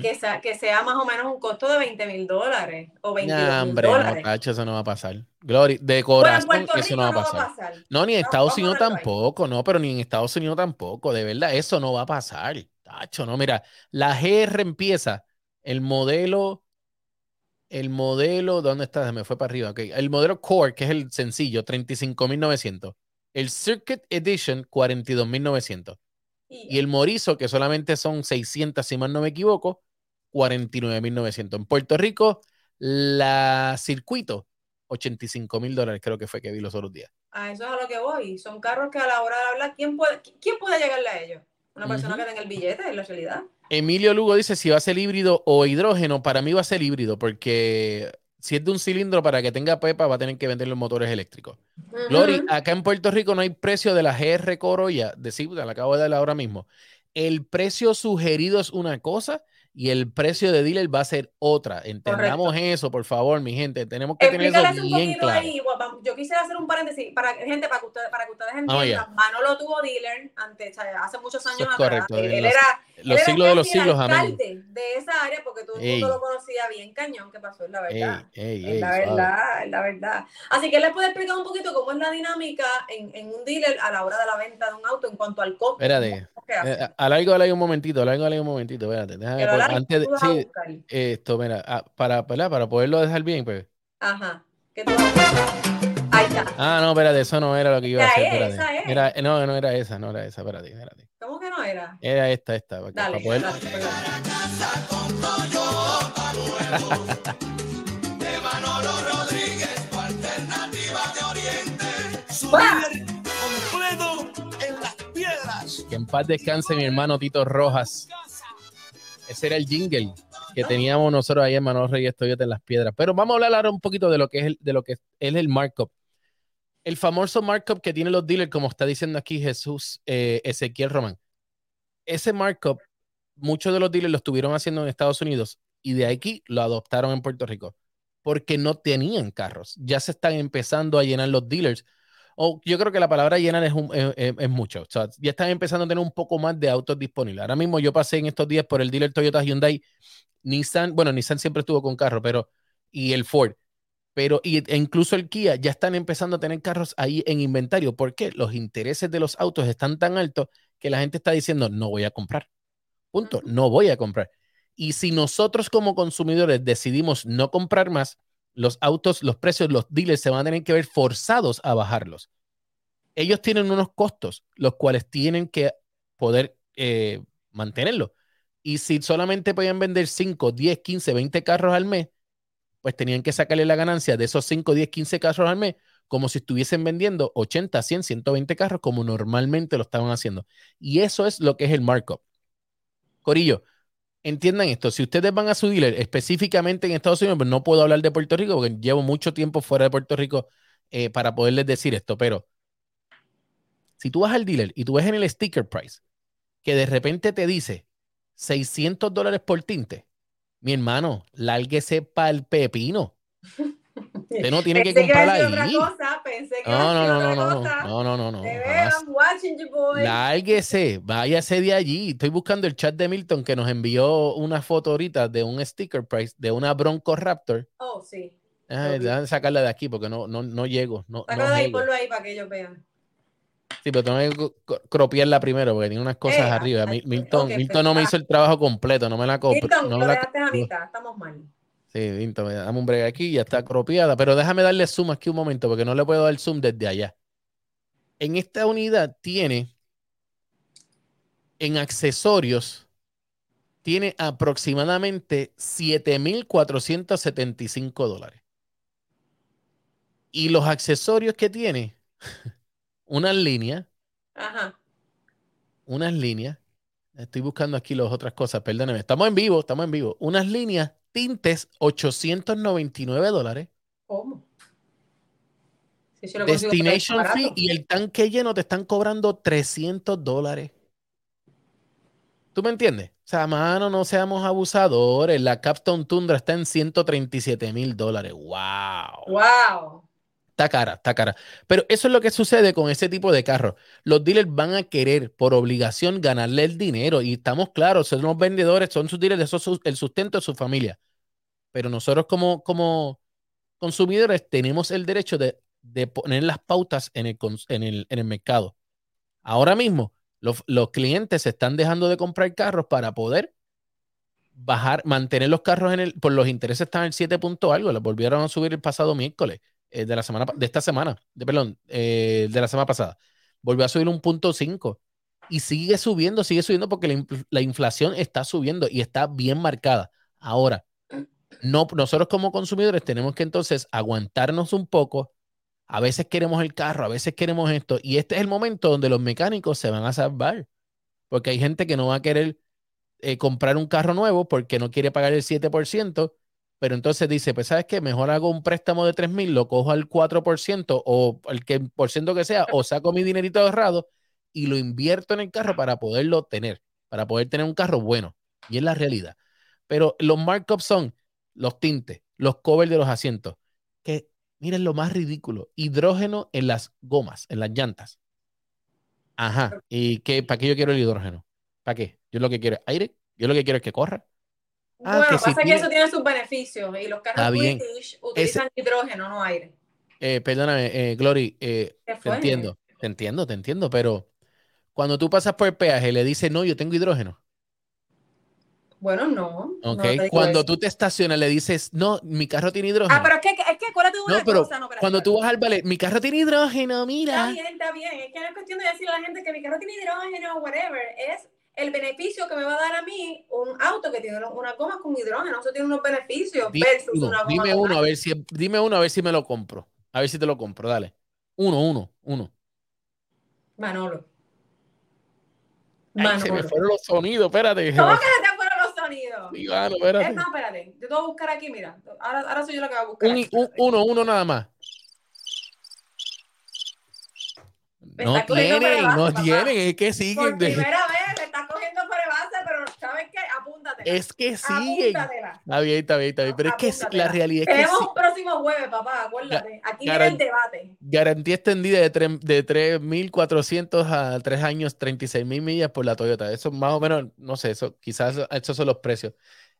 Speaker 2: Que sea, que sea más o menos un costo de 20 mil dólares o 22
Speaker 1: Nah,
Speaker 2: mil
Speaker 1: hombre, no,
Speaker 2: dólares.
Speaker 1: tacho, eso no va a pasar. Glory, de corazón, eso no va a pasar. No, ni en Estados Unidos tampoco, no, pero ni en Estados Unidos tampoco, de verdad, eso no va a pasar. Tacho, no, mira, la GR empieza, el modelo, el modelo, ¿dónde está? Se me fue para arriba, ok. El modelo Core, que es el sencillo, 35.900. El Circuit Edition, 42.900. Y el Morizo, que solamente son 600, si mal no me equivoco, 49.900. En Puerto Rico, la Circuito, 85.000 dólares, creo que fue que vi los otros días.
Speaker 2: A eso es a lo que voy. Son carros que a la hora de hablar, ¿quién puede, quién puede llegarle a ellos? Una persona que tenga el billete, en la realidad.
Speaker 1: Emilio Lugo dice si va a ser híbrido o hidrógeno. Para mí va a ser híbrido, porque si es de un cilindro para que tenga pepa, va a tener que vender los motores eléctricos. Glory,
Speaker 2: Ujú.
Speaker 1: acá en Puerto Rico no hay precio de la GR Corolla, de la acabo de dar ahora mismo. El precio sugerido es una cosa y el precio de dealer va a ser otra. Entendamos eso, por favor, mi gente. Tenemos que tener eso
Speaker 2: un
Speaker 1: bien
Speaker 2: poquito
Speaker 1: claro.
Speaker 2: ahí. Yo quisiera hacer un paréntesis para gente, para que ustedes, para que ustedes
Speaker 1: Vamos allá.
Speaker 2: entiendan. Manolo tuvo dealer antes, hace muchos años
Speaker 1: es
Speaker 2: atrás.
Speaker 1: correcto,
Speaker 2: Él, era,
Speaker 1: Los siglos de los siglos, amén.
Speaker 2: de esa área porque todo el mundo lo conocía bien cañón, que pasó, es la verdad.
Speaker 1: ey,
Speaker 2: Es la verdad, es la verdad. Así que les puede explicar un poquito cómo es la dinámica en, en un dealer a la hora de la venta de un auto en cuanto al costo.
Speaker 1: Espérate. Eh, alargo ahí un momentito, alargo ahí un momentito, espérate. Déjame
Speaker 2: largue,
Speaker 1: antes de, sí, esto, mira, ah, para, para, para poderlo dejar bien, pues.
Speaker 2: Ajá. ¿Qué tú? Ahí está.
Speaker 1: Ah, no, espérate, eso no era lo que iba a hacer.
Speaker 2: es,
Speaker 1: espérate.
Speaker 2: esa es.
Speaker 1: Era- no, no era esa, no era esa, espérate, espérate.
Speaker 2: ¿Cómo que no era?
Speaker 1: Era esta, esta. para-
Speaker 2: Dale,
Speaker 1: para poder-
Speaker 2: dale, perdón.
Speaker 3: Su
Speaker 2: ¡Guau!
Speaker 3: líder completo en las piedras.
Speaker 1: Que en paz descanse mi hermano Tito Rojas. Ese era el jingle que teníamos nosotros ahí en Manos Reyes Toyota en las piedras. Pero vamos a hablar ahora un poquito de lo que es el, de lo que es el markup. El famoso markup que tienen los dealers, como está diciendo aquí Jesús eh, Ezequiel Román. Ese markup, muchos de los dealers lo estuvieron haciendo en Estados Unidos y de aquí lo adoptaron en Puerto Rico porque no tenían carros. Ya se están empezando a llenar los dealers. O yo creo que la palabra llenar es, un- mucho. O sea, ya están empezando a tener un poco más de autos disponibles. Ahora mismo yo pasé en estos días por el dealer Toyota Hyundai, Nissan, bueno, Nissan siempre estuvo con carro, pero, y el Ford, pero, y, e incluso el Kia, ya están empezando a tener carros ahí en inventario. ¿Por qué? Los intereses de los autos están tan altos que la gente está diciendo, no voy a comprar. Punto, no voy a comprar. Y si nosotros como consumidores decidimos no comprar más, los autos, los precios, los dealers se van a tener que ver forzados a bajarlos. Ellos tienen unos costos, los cuales tienen que poder eh, mantenerlos. Y si solamente podían vender 5, 10, 15, 20 carros al mes, pues tenían que sacarle la ganancia de esos 5, 10, 15 carros al mes, como si estuviesen vendiendo 80, 100, 120 carros, como normalmente lo estaban haciendo. Y eso es lo que es el markup. Corillo, entiendan esto. Si ustedes van a su dealer, específicamente en Estados Unidos, pues no puedo hablar de Puerto Rico porque llevo mucho tiempo fuera de Puerto Rico eh, para poderles decir esto, pero si tú vas al dealer y tú ves en el sticker price que de repente te dice 600 dólares por tinte, mi hermano, lárguese para el pepino. Usted no tiene que
Speaker 2: Pensé a
Speaker 1: comprar
Speaker 2: decir
Speaker 1: ahí.
Speaker 2: otra cosa, pensé que
Speaker 1: No, no, no, no,
Speaker 2: otra
Speaker 1: no, no, no, no, no, jamás.
Speaker 2: veras, I'm watching you, boy.
Speaker 1: Lárguese, váyase de allí. Estoy buscando el chat de Milton que nos envió una foto ahorita de un sticker price de una Bronco Raptor.
Speaker 2: Oh, sí. Vi.
Speaker 1: déjame sacarla de aquí porque no, no, no llego. No,
Speaker 2: de ahí,
Speaker 1: llego.
Speaker 2: ponlo ahí para que ellos vean.
Speaker 1: Sí, pero tengo que cropiarla primero porque tiene unas cosas
Speaker 2: Eh,
Speaker 1: arriba.
Speaker 2: ah,
Speaker 1: Mi-
Speaker 2: ah,
Speaker 1: Milton,
Speaker 2: ok,
Speaker 1: Milton no me
Speaker 2: pues,
Speaker 1: hizo el trabajo completo, no me la compró.
Speaker 2: Milton,
Speaker 1: no
Speaker 2: lo
Speaker 1: la
Speaker 2: dejaste a mitad, estamos mal.
Speaker 1: Sí, me- dame un break aquí, ya está cropiada. Pero déjame darle zoom aquí un momento porque no le puedo dar zoom desde allá. En esta unidad tiene, en accesorios, tiene aproximadamente 7.475 dólares. Y los accesorios que tiene, unas líneas,
Speaker 2: Ajá.
Speaker 1: unas líneas. Estoy buscando aquí las otras cosas, perdóneme. Estamos en vivo, estamos en vivo. Unas líneas, tintes, 899 dólares.
Speaker 2: ¿Cómo? Lo ahí
Speaker 1: Destination fee y el tanque lleno te están cobrando 300 dólares. ¿Tú me entiendes? O sea, mano, no seamos abusadores. La Capstone Tundra está en 137 mil dólares. ¡Wow!
Speaker 2: Wow.
Speaker 1: Está cara, está cara. Pero eso es lo que sucede con ese tipo de carros. Los dealers van a querer por obligación ganarle el dinero y estamos claros, son los vendedores, son sus dealers, eso es el sustento de su familia. Pero nosotros como, como consumidores tenemos el derecho de, de poner las pautas en el, en el, en el mercado. Ahora mismo, los, los clientes se están dejando de comprar carros para poder bajar, mantener los carros en el, por los intereses están en 7 punto algo, los volvieron a subir el pasado miércoles eh, de la semana, de esta semana, de, perdón, eh, de la semana pasada. Volvió a subir un punto 5 y sigue subiendo, sigue subiendo porque la inflación está subiendo y está bien marcada. Ahora, no, nosotros como consumidores tenemos que entonces aguantarnos un poco. A veces queremos el carro, a veces queremos esto. Y este es el momento donde los mecánicos se van a salvar. Porque hay gente que no va a querer eh, comprar un carro nuevo porque no quiere pagar el 7%, pero entonces dice, pues sabes qué, mejor hago un préstamo de 3 mil, lo cojo al 4% o el que, por ciento que sea, o saco mi dinerito ahorrado y lo invierto en el carro para poderlo tener, para poder tener un carro bueno. Y es la realidad. Pero los markups son los tintes, los covers de los asientos, que miren lo más ridículo, hidrógeno en las gomas, en las llantas. Ajá, ¿y qué, para qué yo quiero el hidrógeno? ¿Para qué? Yo lo que quiero es aire, yo lo que quiero es que corra. Ah,
Speaker 2: bueno,
Speaker 1: que
Speaker 2: pasa
Speaker 1: si
Speaker 2: que
Speaker 1: tiene-
Speaker 2: eso tiene sus beneficios y los carros
Speaker 1: Está.
Speaker 2: British utilizan hidrógeno, no aire.
Speaker 1: Eh, perdóname, eh, Glory, eh,
Speaker 2: ¿Qué
Speaker 1: te entiendo, te entiendo, te entiendo, pero cuando tú pasas por el peaje le dices, no, yo tengo hidrógeno.
Speaker 2: Bueno, no. no
Speaker 1: ¿Ok?
Speaker 2: te digo
Speaker 1: cuando
Speaker 2: eso.
Speaker 1: tú te estacionas le dices, no, mi carro tiene hidrógeno.
Speaker 2: Ah, pero es que, es que acuérdate de una
Speaker 1: no, pero
Speaker 2: cosa, no, espérate,
Speaker 1: cuando tú vas al ballet, mi carro tiene hidrógeno,
Speaker 2: Está
Speaker 1: mira.
Speaker 2: bien, está bien. Es que no es cuestión de decirle a la gente que mi carro tiene hidrógeno o whatever. Es el beneficio que me va a dar a mí un auto que tiene una goma con hidrógeno. Eso tiene unos beneficios
Speaker 1: Dime
Speaker 2: versus
Speaker 1: uno,
Speaker 2: una goma
Speaker 1: dime uno, a ver si, dime uno, a ver si me lo compro. A ver si te lo compro, dale. Uno, uno, uno.
Speaker 2: Manolo.
Speaker 1: Ay, se me fueron los sonidos, espérate.
Speaker 2: ¿Cómo que se te fueron los sonidos?
Speaker 1: Ivano,
Speaker 2: Es
Speaker 1: espérate.
Speaker 2: Yo te voy a buscar aquí, mira. Ahora, ahora soy yo la que va a buscar.
Speaker 1: Un- un- uno, uno nada más.
Speaker 2: Me
Speaker 1: No
Speaker 2: por
Speaker 1: tienen, no tienen, es que
Speaker 2: Por
Speaker 1: siguen. de-
Speaker 2: primera vez me estás cogiendo por el base, pero ¿sabes qué? Apúntatela.
Speaker 1: Es que siguen.
Speaker 2: Apúntatela.
Speaker 1: Está bien, está bien, está bien. Pero es que la realidad es que
Speaker 2: Tenemos
Speaker 1: sí.
Speaker 2: un próximo jueves, papá, acuérdate. Aquí viene
Speaker 1: garan-
Speaker 2: el debate.
Speaker 1: Garantía extendida de, tres- de 3.400 a 3 años, 36.000 millas por la Toyota. Eso más o menos, no sé, eso, quizás esos son los precios.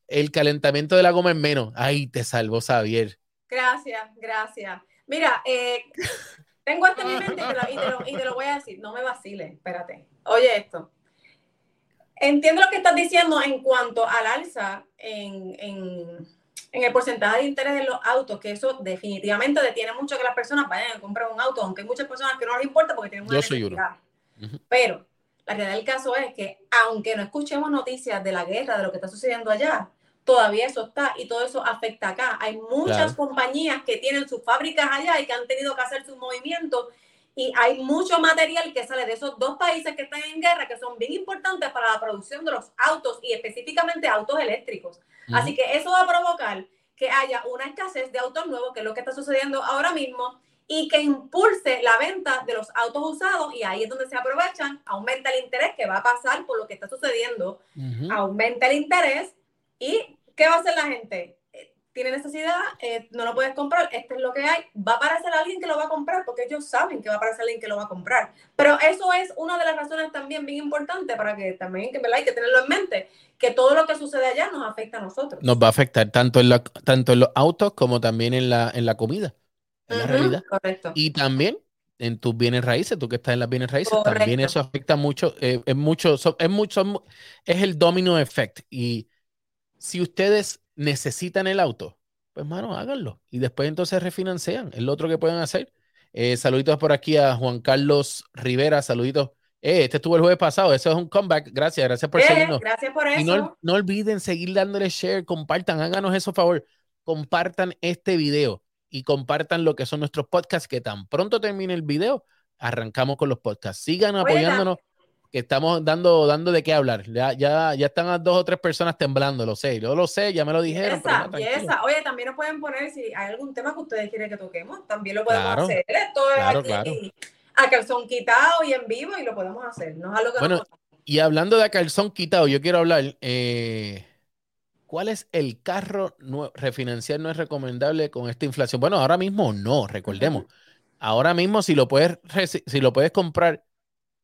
Speaker 1: El calentamiento de la goma es menos. Ay, te salvó Xavier.
Speaker 2: Gracias, gracias. Mira, eh, tengo esto en mi mente y te, lo, y te lo- y te lo voy a decir. No me vaciles, espérate. Oye esto. Entiendo lo que estás diciendo en cuanto al alza en, en- en el porcentaje de interés de los autos, que eso definitivamente detiene mucho que las personas vayan a comprar un auto, aunque hay muchas personas que no les importa porque tienen una
Speaker 1: Yo soy uno.
Speaker 2: Pero la realidad del caso es que, aunque no escuchemos noticias de la guerra, de lo que está sucediendo allá, todavía eso está y todo eso afecta acá. Hay muchas
Speaker 1: Claro.
Speaker 2: compañías que tienen sus fábricas allá y que han tenido que hacer sus movimientos y hay mucho material que sale de esos dos países que están en guerra que son bien importantes para la producción de los autos y específicamente autos eléctricos. Así que eso va a provocar que haya una escasez de autos nuevos, que es lo que está sucediendo ahora mismo, y que impulse la venta de los autos usados y ahí es donde se aprovechan, aumenta el interés que va a pasar por lo que está sucediendo, aumenta el interés y ¿qué va a hacer la gente? Tiene necesidad, eh, no lo puedes comprar, esto es lo que hay, va a aparecer alguien que lo va a comprar porque ellos saben que va a aparecer alguien que lo va a comprar. Pero eso es una de las razones también bien importante para que también, ¿verdad? hay que tenerlo en mente, que todo lo que sucede allá nos afecta a nosotros.
Speaker 1: Nos va a afectar tanto en, la- tanto en los autos como también en la, en la comida. Es la
Speaker 2: Ujú,
Speaker 1: realidad.
Speaker 2: Correcto.
Speaker 1: Y también en tus bienes raíces, tú que estás en las bienes raíces, también
Speaker 2: Correcto.
Speaker 1: eso afecta mucho, eh, es mucho, so- es mucho, es el domino effect. Y si ustedes necesitan el auto, pues mano, háganlo. Y después entonces refinancian, es lo otro que pueden hacer. Eh, saluditos por aquí a Juan Carlos Rivera, saluditos. Eh, este estuvo el jueves pasado, eso es un comeback. Gracias, gracias por
Speaker 2: Eh,
Speaker 1: seguirnos.
Speaker 2: gracias por
Speaker 1: Y
Speaker 2: eso.
Speaker 1: no, no olviden seguir dándole share, compartan, háganos eso favor, compartan este video. y compartan lo que son nuestros podcasts, que tan pronto termine el video, arrancamos con los podcasts. Sigan apoyándonos, que estamos dando, dando de qué hablar. Ya, ya, ya están a dos o tres personas temblando, lo sé. Yo lo sé, ya me lo dijeron. pero
Speaker 2: Esa,
Speaker 1: no, tranquilo.
Speaker 2: esa. Oye, también nos pueden poner si hay algún tema que ustedes quieren que toquemos, también lo podemos
Speaker 1: Claro,
Speaker 2: hacer. Esto es
Speaker 1: claro,
Speaker 2: aquí,
Speaker 1: claro.
Speaker 2: a calzón quitado y en vivo y lo podemos hacer. No es algo que
Speaker 1: Bueno,
Speaker 2: no-
Speaker 1: Y hablando de calzón quitado, yo quiero hablar. eh, ¿Cuál es el carro refinanciar no es recomendable con esta inflación? Bueno, ahora mismo no, recordemos. Ahora mismo si lo puedes si lo puedes comprar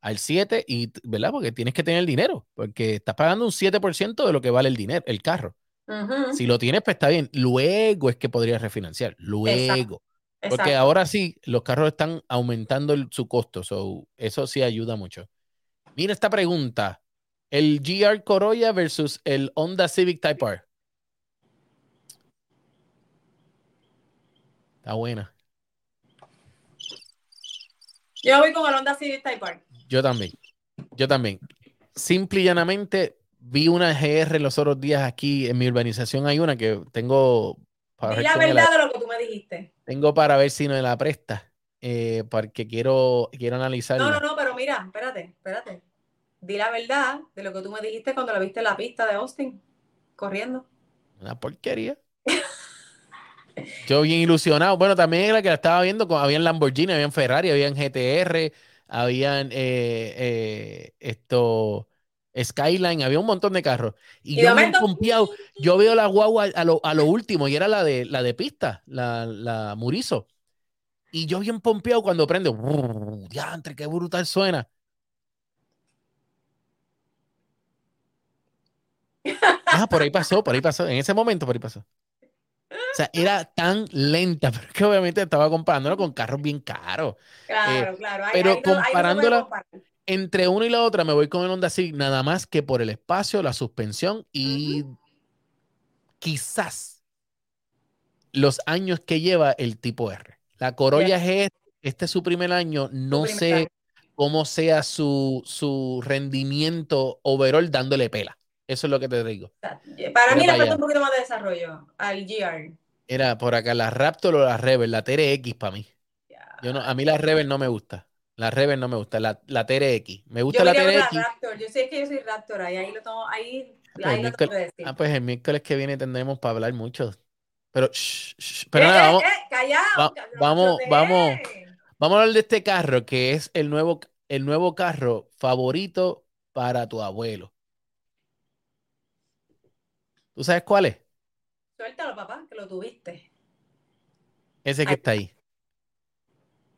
Speaker 1: al 7 y ¿verdad? Porque tienes que tener el dinero, porque estás pagando un 7% de lo que vale el dinero, el carro. Si lo tienes, pues está bien. Luego es que podrías refinanciar. Luego. Porque
Speaker 2: exacto.
Speaker 1: ahora sí, los carros están aumentando el- su costo. so, eso sí ayuda mucho. Mira esta pregunta. El GR Corolla versus el Honda Civic Type R. Está buena.
Speaker 2: Yo voy con el Honda Civic Type R.
Speaker 1: Yo también. Yo también. Simple y llanamente vi una GR los otros días aquí en mi urbanización. Hay una que tengo para ver
Speaker 2: la verdad de lo que tú me dijiste.
Speaker 1: tengo para ver si me la presta. eh, porque quiero, quiero analizarla.
Speaker 2: No, no, no, pero mira, espérate, espérate. Di la verdad de lo que tú me dijiste cuando la viste en la pista de Austin, corriendo.
Speaker 1: Una porquería. Yo bien ilusionado. Bueno, también era que la estaba viendo, con, habían Lamborghini, habían Ferrari, habían GTR, habían eh, eh, esto, Skyline, había un montón de carros. Y,
Speaker 2: Y
Speaker 1: yo
Speaker 2: momento,
Speaker 1: pompeado, yo veo la guagua a lo, a lo último, y era la de, la de pista, la, la Murizo. Y yo bien pompeado cuando prende, diantre, qué brutal suena. Ah, por ahí pasó, por ahí pasó. En ese momento, por ahí pasó. O sea, era tan lenta, pero que obviamente estaba comparándolo con carros bien caros.
Speaker 2: claro, claro. ahí-
Speaker 1: pero
Speaker 2: ahí no- no
Speaker 1: comparándola-. Entre una y la otra me voy con el Honda Civic nada más que por el espacio, la suspensión y quizás los años que lleva el tipo R. La Corolla G, este es su primer año, no
Speaker 2: primer
Speaker 1: sé
Speaker 2: año.
Speaker 1: cómo sea su, su rendimiento overall dándole pela. Eso es lo que te digo.
Speaker 2: Para mí le falta un poquito más de desarrollo al GR.
Speaker 1: Era por acá la Raptor o la Rebel, la TRX para mí. Yo no, a mí la Rebel no me gusta. La Rebel no me gusta, la, la TRX. Me gusta
Speaker 2: Yo
Speaker 1: la
Speaker 2: por la
Speaker 1: TRX.
Speaker 2: Raptor. Yo sé que yo soy Raptor. Ahí, ahí lo tomo, ahí,
Speaker 1: Pues
Speaker 2: ahí lo
Speaker 1: miércoles-
Speaker 2: tengo que decir.
Speaker 1: Ah, pues el miércoles que viene tendremos para hablar mucho. Pero, shh, shh, pero
Speaker 2: Eh,
Speaker 1: nada,
Speaker 2: eh,
Speaker 1: vamos,
Speaker 2: eh, callao,
Speaker 1: va-
Speaker 2: cabrón,
Speaker 1: vamos- vamos. vamos a hablar de este carro que es el nuevo, el nuevo carro favorito para tu abuelo. ¿Tú sabes cuál es?
Speaker 2: Suéltalo, papá, que lo tuviste.
Speaker 1: Ese que está ahí.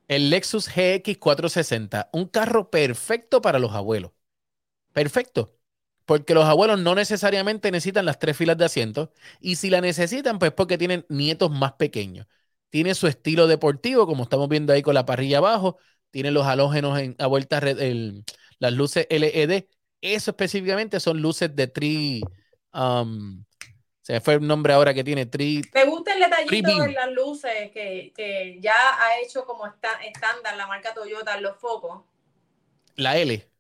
Speaker 1: El Lexus GX 460, un carro perfecto para los abuelos. Perfecto. Porque los abuelos no necesariamente necesitan las tres filas de asientos y si la necesitan, pues porque tienen nietos más pequeños. Tiene su estilo deportivo, como estamos viendo ahí con la parrilla abajo. Tiene los halógenos en, a vuelta, red- el- las luces LED. Eso específicamente son luces de tri. um, se fue el nombre ahora que tiene tri.
Speaker 2: Me gusta el detallito de las luces que, que ya ha hecho como está, estándar la marca Toyota en los focos.
Speaker 1: La L.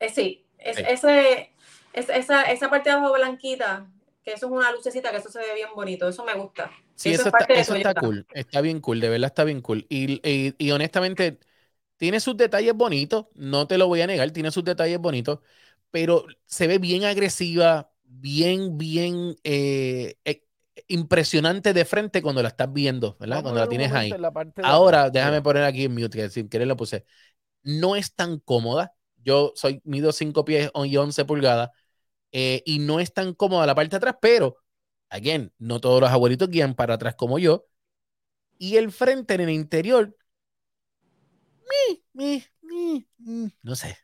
Speaker 2: Eh, sí, es-
Speaker 1: Sí.
Speaker 2: Ese, es- esa, esa parte de abajo blanquita, que eso es una lucecita, que eso se ve bien bonito, eso me gusta.
Speaker 1: Sí,
Speaker 2: Eso
Speaker 1: eso,
Speaker 2: es
Speaker 1: está, eso está cool, está bien cool, de verdad está bien cool. Y, y- y honestamente, tiene sus detalles bonitos, no te lo voy a negar, tiene sus detalles bonitos, pero se ve bien agresiva, bien, bien eh, eh, impresionante de frente cuando la estás viendo, ¿verdad? Cuando la tienes ahí. Ahora, déjame poner aquí en mute, que sin querer lo puse. No es tan cómoda. Yo soy, mido 5 pies y 11 pulgadas eh, y no es tan cómoda la parte de atrás, pero, again, no todos los abuelitos guían para atrás como yo. Y el frente en el interior, mi, mi, mi, mi, no sé,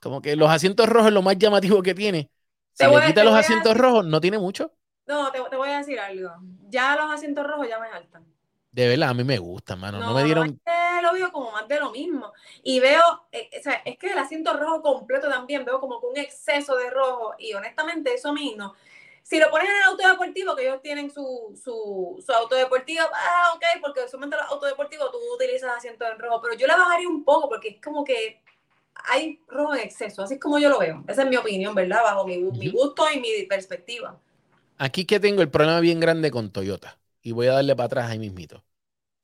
Speaker 1: como que los asientos rojos es lo más llamativo que tiene. Si
Speaker 2: Te
Speaker 1: le
Speaker 2: a-
Speaker 1: los
Speaker 2: a
Speaker 1: asientos rojos, no tiene mucho.
Speaker 2: No, te, te voy a decir algo. Ya los asientos rojos ya me saltan.
Speaker 1: De verdad, a mí me gusta, mano. No,
Speaker 2: No,
Speaker 1: me
Speaker 2: no,
Speaker 1: dieron.
Speaker 2: lo veo como más de lo mismo. Y veo, eh, o sea, es que el asiento rojo completo también veo como que un exceso de rojo. Y honestamente, eso mismo. Si lo pones en el auto deportivo, que ellos tienen su, su, su auto deportivo, ah, ok, porque usualmente los autos deportivos tú utilizas asientos en rojo, pero yo le bajaría un poco porque es como que hay rojo en exceso, así es como yo lo veo. Esa es mi opinión, ¿verdad? Bajo mi, gu- mi
Speaker 1: Ujú.
Speaker 2: gusto y mi perspectiva.
Speaker 1: Aquí que tengo el problema bien grande con Toyota. Y voy a darle para atrás ahí mismito.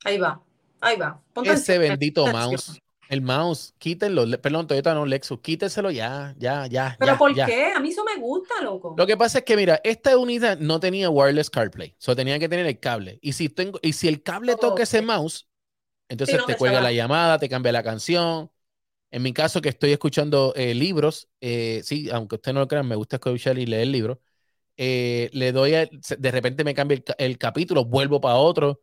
Speaker 2: Ahí va, ahí va. Ponte
Speaker 1: Ese
Speaker 2: atención,
Speaker 1: bendito mouse. El mouse, quítenlo. Perdón, Toyota no, Lexus, quítenselo ya, ya, ya.
Speaker 2: Pero
Speaker 1: ya,
Speaker 2: ¿por
Speaker 1: ya.
Speaker 2: qué? A mí eso me gusta, loco.
Speaker 1: Lo que pasa es que, mira, esta unidad no tenía wireless CarPlay, solo tenía que tener el cable. Y si, tengo, y si el cable toca ese
Speaker 2: Ok.
Speaker 1: mouse, entonces
Speaker 2: no
Speaker 1: te cuelga la llamada, te cambia la canción. En mi caso, que estoy escuchando eh, libros, eh, sí, aunque usted no lo crean, me gusta escuchar y leer libros. eh, le doy, a- de repente me cambia el, el capítulo, vuelvo para otro.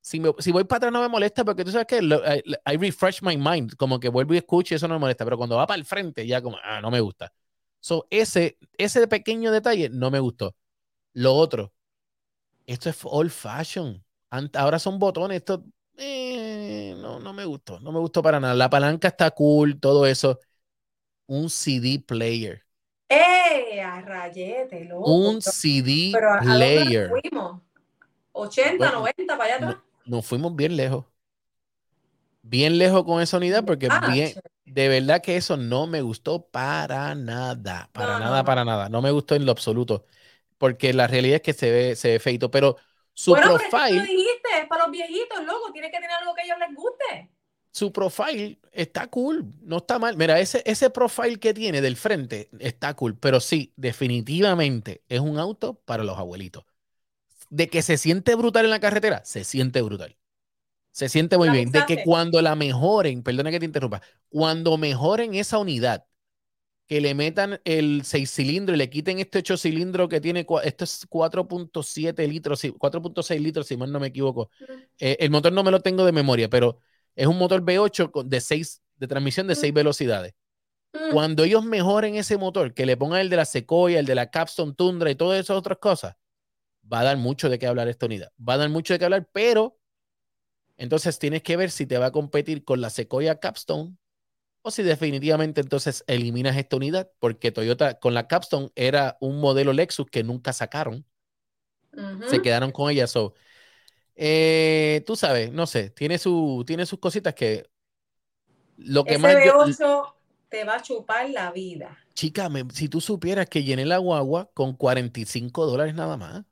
Speaker 1: Si, me- si voy para atrás no me molesta porque tú sabes que I, I refresh my mind, como que vuelvo y escucho y eso no me molesta, pero cuando va para el frente ya como, ah, no me gusta. So, ese, ese pequeño detalle no me gustó. Lo otro, esto es old fashion. Ahora son botones, esto eh, no, no me gustó, no me gustó para nada. La palanca está cool, todo eso. Un CD player.
Speaker 2: ¡Eh! A rayete, loco.
Speaker 1: Un CD
Speaker 2: pero ¿a, a dónde
Speaker 1: player.
Speaker 2: nos fuimos? ¿80,
Speaker 1: Bueno,
Speaker 2: 90 para allá atrás?
Speaker 1: Nos fuimos bien lejos. Bien lejos con esa unidad porque
Speaker 2: Ah,
Speaker 1: bien, de verdad que eso no me gustó para nada, para
Speaker 2: No,
Speaker 1: nada,
Speaker 2: no.
Speaker 1: para nada. No me gustó en lo absoluto. Porque la realidad es que se ve, se ve feito, pero su
Speaker 2: Bueno,
Speaker 1: profile,
Speaker 2: dijiste, es para los viejitos, loco. Tiene que tener algo que a ellos les guste.
Speaker 1: su profile está cool, no está mal. Mira, ese, ese profile que tiene del frente está cool, pero sí, definitivamente es un auto para los abuelitos. De que se siente brutal en la carretera, se siente brutal. Se siente muy bien. De que cuando la mejoren, perdona que te interrumpa, cuando mejoren esa unidad, que le metan el 6 cilindros y le quiten este 8 cilindros que tiene, esto es 4.7 litros, sí, 4.6 litros, si mal no me equivoco. Eh, el motor no me lo tengo de memoria, pero es un motor V8 con- de 6, de transmisión de 6 velocidades. Cuando ellos mejoren ese motor, que le pongan el de la Sequoia, el de la Capstone Tundra y todas esas otras cosas, va a dar mucho de qué hablar esta unidad. Va a dar mucho de qué hablar, pero entonces tienes que ver si te va a competir con la Sequoia Capstone o si definitivamente entonces eliminas esta unidad, porque Toyota con la Capstone era un modelo Lexus que nunca sacaron, se quedaron con ella. So, eh, tú sabes, no sé, tiene, su, tiene sus cositas que lo que más yo-
Speaker 2: V8 te va a chupar la vida.
Speaker 1: Chica, me- si tú supieras que llené la guagua con 45 dólares nada más.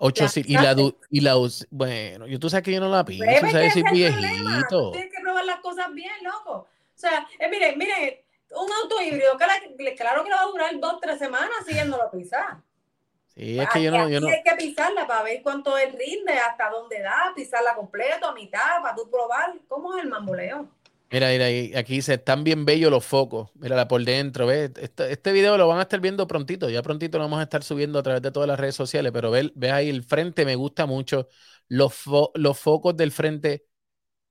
Speaker 1: Ocho, y la, y la, bueno, yo tú sabes que yo no la pienso,
Speaker 2: Bebé,
Speaker 1: sabes,
Speaker 2: el problema. Las cosas bien, loco. O sea, eh, miren, miren, un auto híbrido, claro que le va a durar dos, tres semanas siguiéndolo pisar.
Speaker 1: Sí, es que yo no, yo no,
Speaker 2: hay que pisarla para ver cuánto él rinde, hasta dónde da, pisarla completo, a mitad, para tú probar cómo es el mamboleo.
Speaker 1: mira, mira, aquí se están bien bellos los focos, mírala por dentro, ¿ves? Este, este video lo van a estar viendo prontito, ya prontito lo vamos a estar subiendo a través de todas las redes sociales, pero ve, ves ahí el frente, me gusta mucho, los, fo- los focos del frente,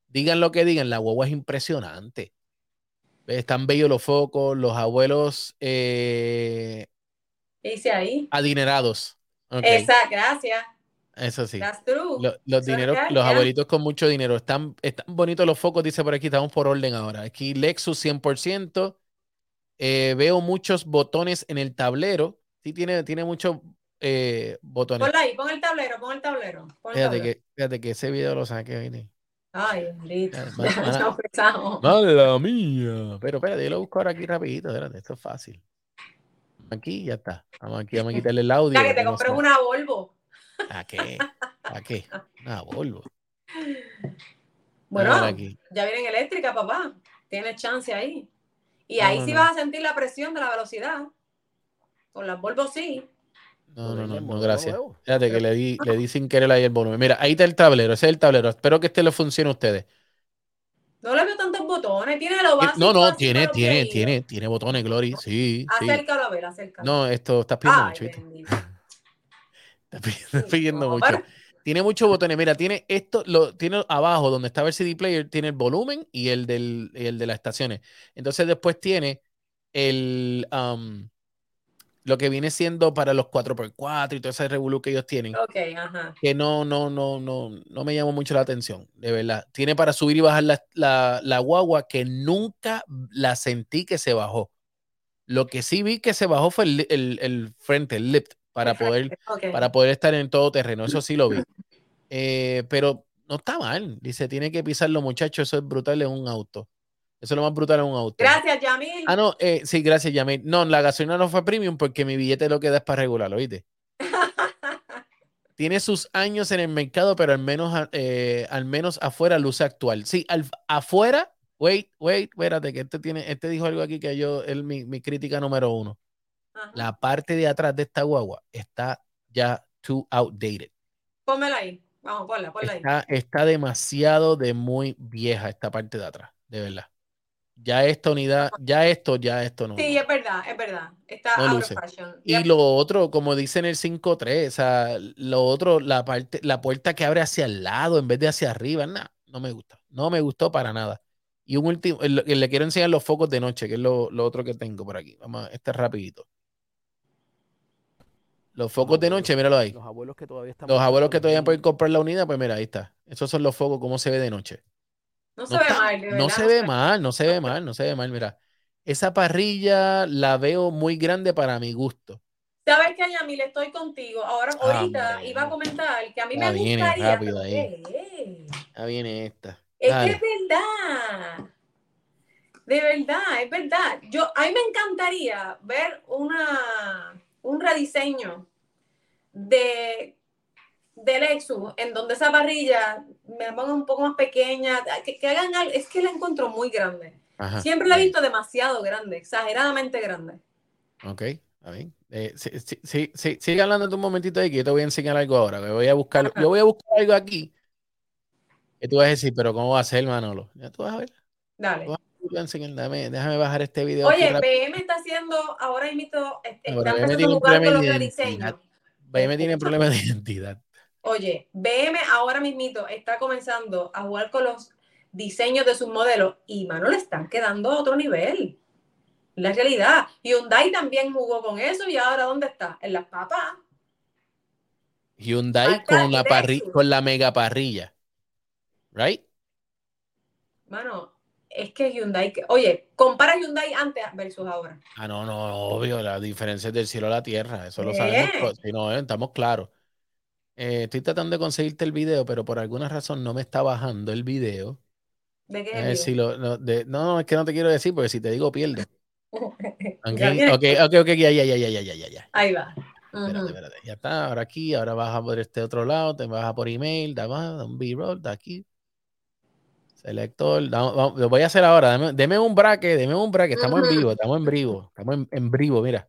Speaker 1: digan lo que digan, la guagua es impresionante. Están bellos los focos, los abuelos eh,
Speaker 2: ¿Qué dice ahí?
Speaker 1: adinerados. Ok,
Speaker 2: Esa, gracias.
Speaker 1: Eso sí.
Speaker 2: That's true.
Speaker 1: Lo- los dineros, los abuelitos con mucho dinero. Están, están bonitos los focos, dice por aquí, estamos por orden ahora. Aquí Lexus 100%. Eh, veo muchos botones en el tablero. Sí, tiene, tiene muchos eh, botones.
Speaker 2: Ponla ahí, pon el tablero, pon el tablero. Pon el
Speaker 1: Fíjate
Speaker 2: tablero.
Speaker 1: que, fíjate que ese video lo saqué. ¿viste?
Speaker 2: Ay, bendito.
Speaker 1: Eh. ¡Mala mía! Pero espérate, yo lo busco ahora aquí rapidito. Espérate, esto es fácil. Aquí ya está. Vamos aquí, vamos a quitarle el audio.
Speaker 2: Ya que te
Speaker 1: no
Speaker 2: compres una Volvo.
Speaker 1: ¿A qué? ¿A qué? Una Volvo.
Speaker 2: Bueno,
Speaker 1: aquí.
Speaker 2: ya vienen eléctrica, papá. Tienes chance ahí. Y ahí
Speaker 1: no,
Speaker 2: sí
Speaker 1: no.
Speaker 2: vas a sentir la presión de la velocidad. Con las Volvo sí.
Speaker 1: No, no, no, no, gracias. Fíjate que le di, le di sin querer ahí el volumen. Mira, ahí está el tablero, ese es el tablero. Espero que este le funcione a ustedes.
Speaker 2: No le veo tantos botones. Tiene lo básico.
Speaker 1: No, no,
Speaker 2: básico
Speaker 1: tiene, tiene, tiene, tiene botones, Glory. Sí, sí.
Speaker 2: Acércalo a ver, acércalo.
Speaker 1: No, esto estás pidiendo
Speaker 2: Ay,
Speaker 1: mucho. Estás pidiendo, estás pidiendo
Speaker 2: No,
Speaker 1: mucho. Tiene muchos botones. Mira, tiene esto, lo tiene abajo donde estaba el CD player, tiene el volumen y el, del, y el de las estaciones. Entonces después tiene el um, lo que viene siendo para los 4x4 y todo ese revolú que ellos tienen.
Speaker 2: Ok, ajá.
Speaker 1: que no, no, no, no, no me llamó mucho la atención, de verdad. Tiene para subir y bajar la, la- la guagua que nunca la sentí que se bajó. Lo que sí vi que se bajó fue el, el- el frente, el lift, para poder, para poder estar en todo terreno. Eso sí lo vi. Eh, pero no está mal. Dice, tiene que pisarlo, muchachos. Eso es brutal en un auto. Eso es lo más brutal en un auto.
Speaker 2: Gracias, Yamil.
Speaker 1: Ah, no, eh, sí, gracias, Yamil. No, la gasolina no fue premium porque mi billete lo que da es para regularlo, ¿oíste? tiene sus años en el mercado, pero al menos, eh, al menos afuera luce actual. Sí, al- afuera, wait, wait, espérate, que este tiene, este dijo algo aquí que yo, es mi, mi crítica número uno.
Speaker 2: Ajá.
Speaker 1: La parte de atrás de esta guagua está ya too outdated.
Speaker 2: Pónmela ahí. Vamos, ponla, ponla ahí.
Speaker 1: Está, está demasiado de muy vieja esta parte de atrás, de verdad. Ya esta unidad, ya esto, ya esto no.
Speaker 2: Sí, es verdad, es verdad. Está
Speaker 1: No
Speaker 2: out
Speaker 1: luce.
Speaker 2: of fashion.
Speaker 1: Y
Speaker 2: Yep.
Speaker 1: lo otro, como dice en el 5.3, o sea, lo otro, la parte, la puerta que abre hacia el lado en vez de hacia arriba, nah, no me gusta. No me gustó para nada. Y un último, el- el- le quiero enseñar los focos de noche, que es lo, lo otro que tengo por aquí. Vamos, a- este es rapidito. Los focos de noche, míralo ahí.
Speaker 5: Los abuelos que todavía están.
Speaker 1: Los abuelos que todavía pueden comprar la unidad, pues mira, ahí está. Esos son los focos, cómo se ve de noche.
Speaker 2: No se
Speaker 1: No,
Speaker 2: ve
Speaker 1: está-
Speaker 2: mal, de
Speaker 1: no se ve mal, no se ve mal, no se ve mal. Mira, esa parrilla la veo muy grande para mi gusto.
Speaker 2: Sabes que Yamil, estoy contigo. Ahora,
Speaker 1: Ah,
Speaker 2: ahorita
Speaker 1: hombre,
Speaker 2: iba a comentar que a mí
Speaker 1: Ya
Speaker 2: me
Speaker 1: viene
Speaker 2: gustaría.
Speaker 1: rápido ahí. Ya viene esta.
Speaker 2: Es
Speaker 1: Dale.
Speaker 2: que es verdad. De verdad, es verdad. Yo, a mí me encantaría ver una, un rediseño de, de Lexus en donde esa parrilla me la pongan un poco más pequeña, que, que hagan algo. Es que la encuentro muy grande.
Speaker 1: Ajá.
Speaker 2: Siempre la he visto demasiado grande, exageradamente grande.
Speaker 1: Ok, a ver. Eh, sí, sí, sí, sí, sigue hablando un momentito ahí que yo te voy a enseñar algo ahora. que voy a buscar,
Speaker 2: Ajá.
Speaker 1: yo voy a buscar algo aquí. Que tú vas a decir, pero ¿cómo va a ser, Manolo? Ya tú vas a ver.
Speaker 2: Dale.
Speaker 1: Dame- déjame bajar este video.
Speaker 2: Oye. BM está haciendo, ahora mismo, está
Speaker 1: Ahora, BM tiene un problema de identidad. BM tiene problemas de identidad.
Speaker 2: Oye, BM ahora mismito está comenzando a jugar con los diseños de sus modelos y mano le están quedando a otro nivel. La realidad. Hyundai también jugó con eso y ahora ¿dónde está? En las papas.
Speaker 1: Hyundai
Speaker 2: Acá
Speaker 1: con la,
Speaker 2: y
Speaker 1: parri-
Speaker 2: Lexus.
Speaker 1: con la mega parrilla. ¿Right?
Speaker 2: Mano, es que Hyundai, oye, compara Hyundai antes versus ahora.
Speaker 1: Ah, no, no, obvio, la diferencia es del cielo a la tierra, eso lo sabemos si no, eh, estamos claros. Eh, estoy tratando de conseguirte el video, pero por alguna razón no me está bajando el video.
Speaker 2: ¿De qué?
Speaker 1: Eh, no, no, es que no te quiero decir, porque si te digo pierdo.
Speaker 2: Okay,
Speaker 1: ok, ok, ok, ya, ya, ya, ya, ya, ya.
Speaker 2: Ahí va.
Speaker 1: Espérate, espérate. Ya está, ahora aquí, ahora baja por este otro lado, te baja por email, da más, un B-roll, da aquí. Selector, lo voy a hacer ahora. Deme, deme un braque, deme un braque. Estamos en vivo, estamos en vivo, estamos en, en vivo, mira.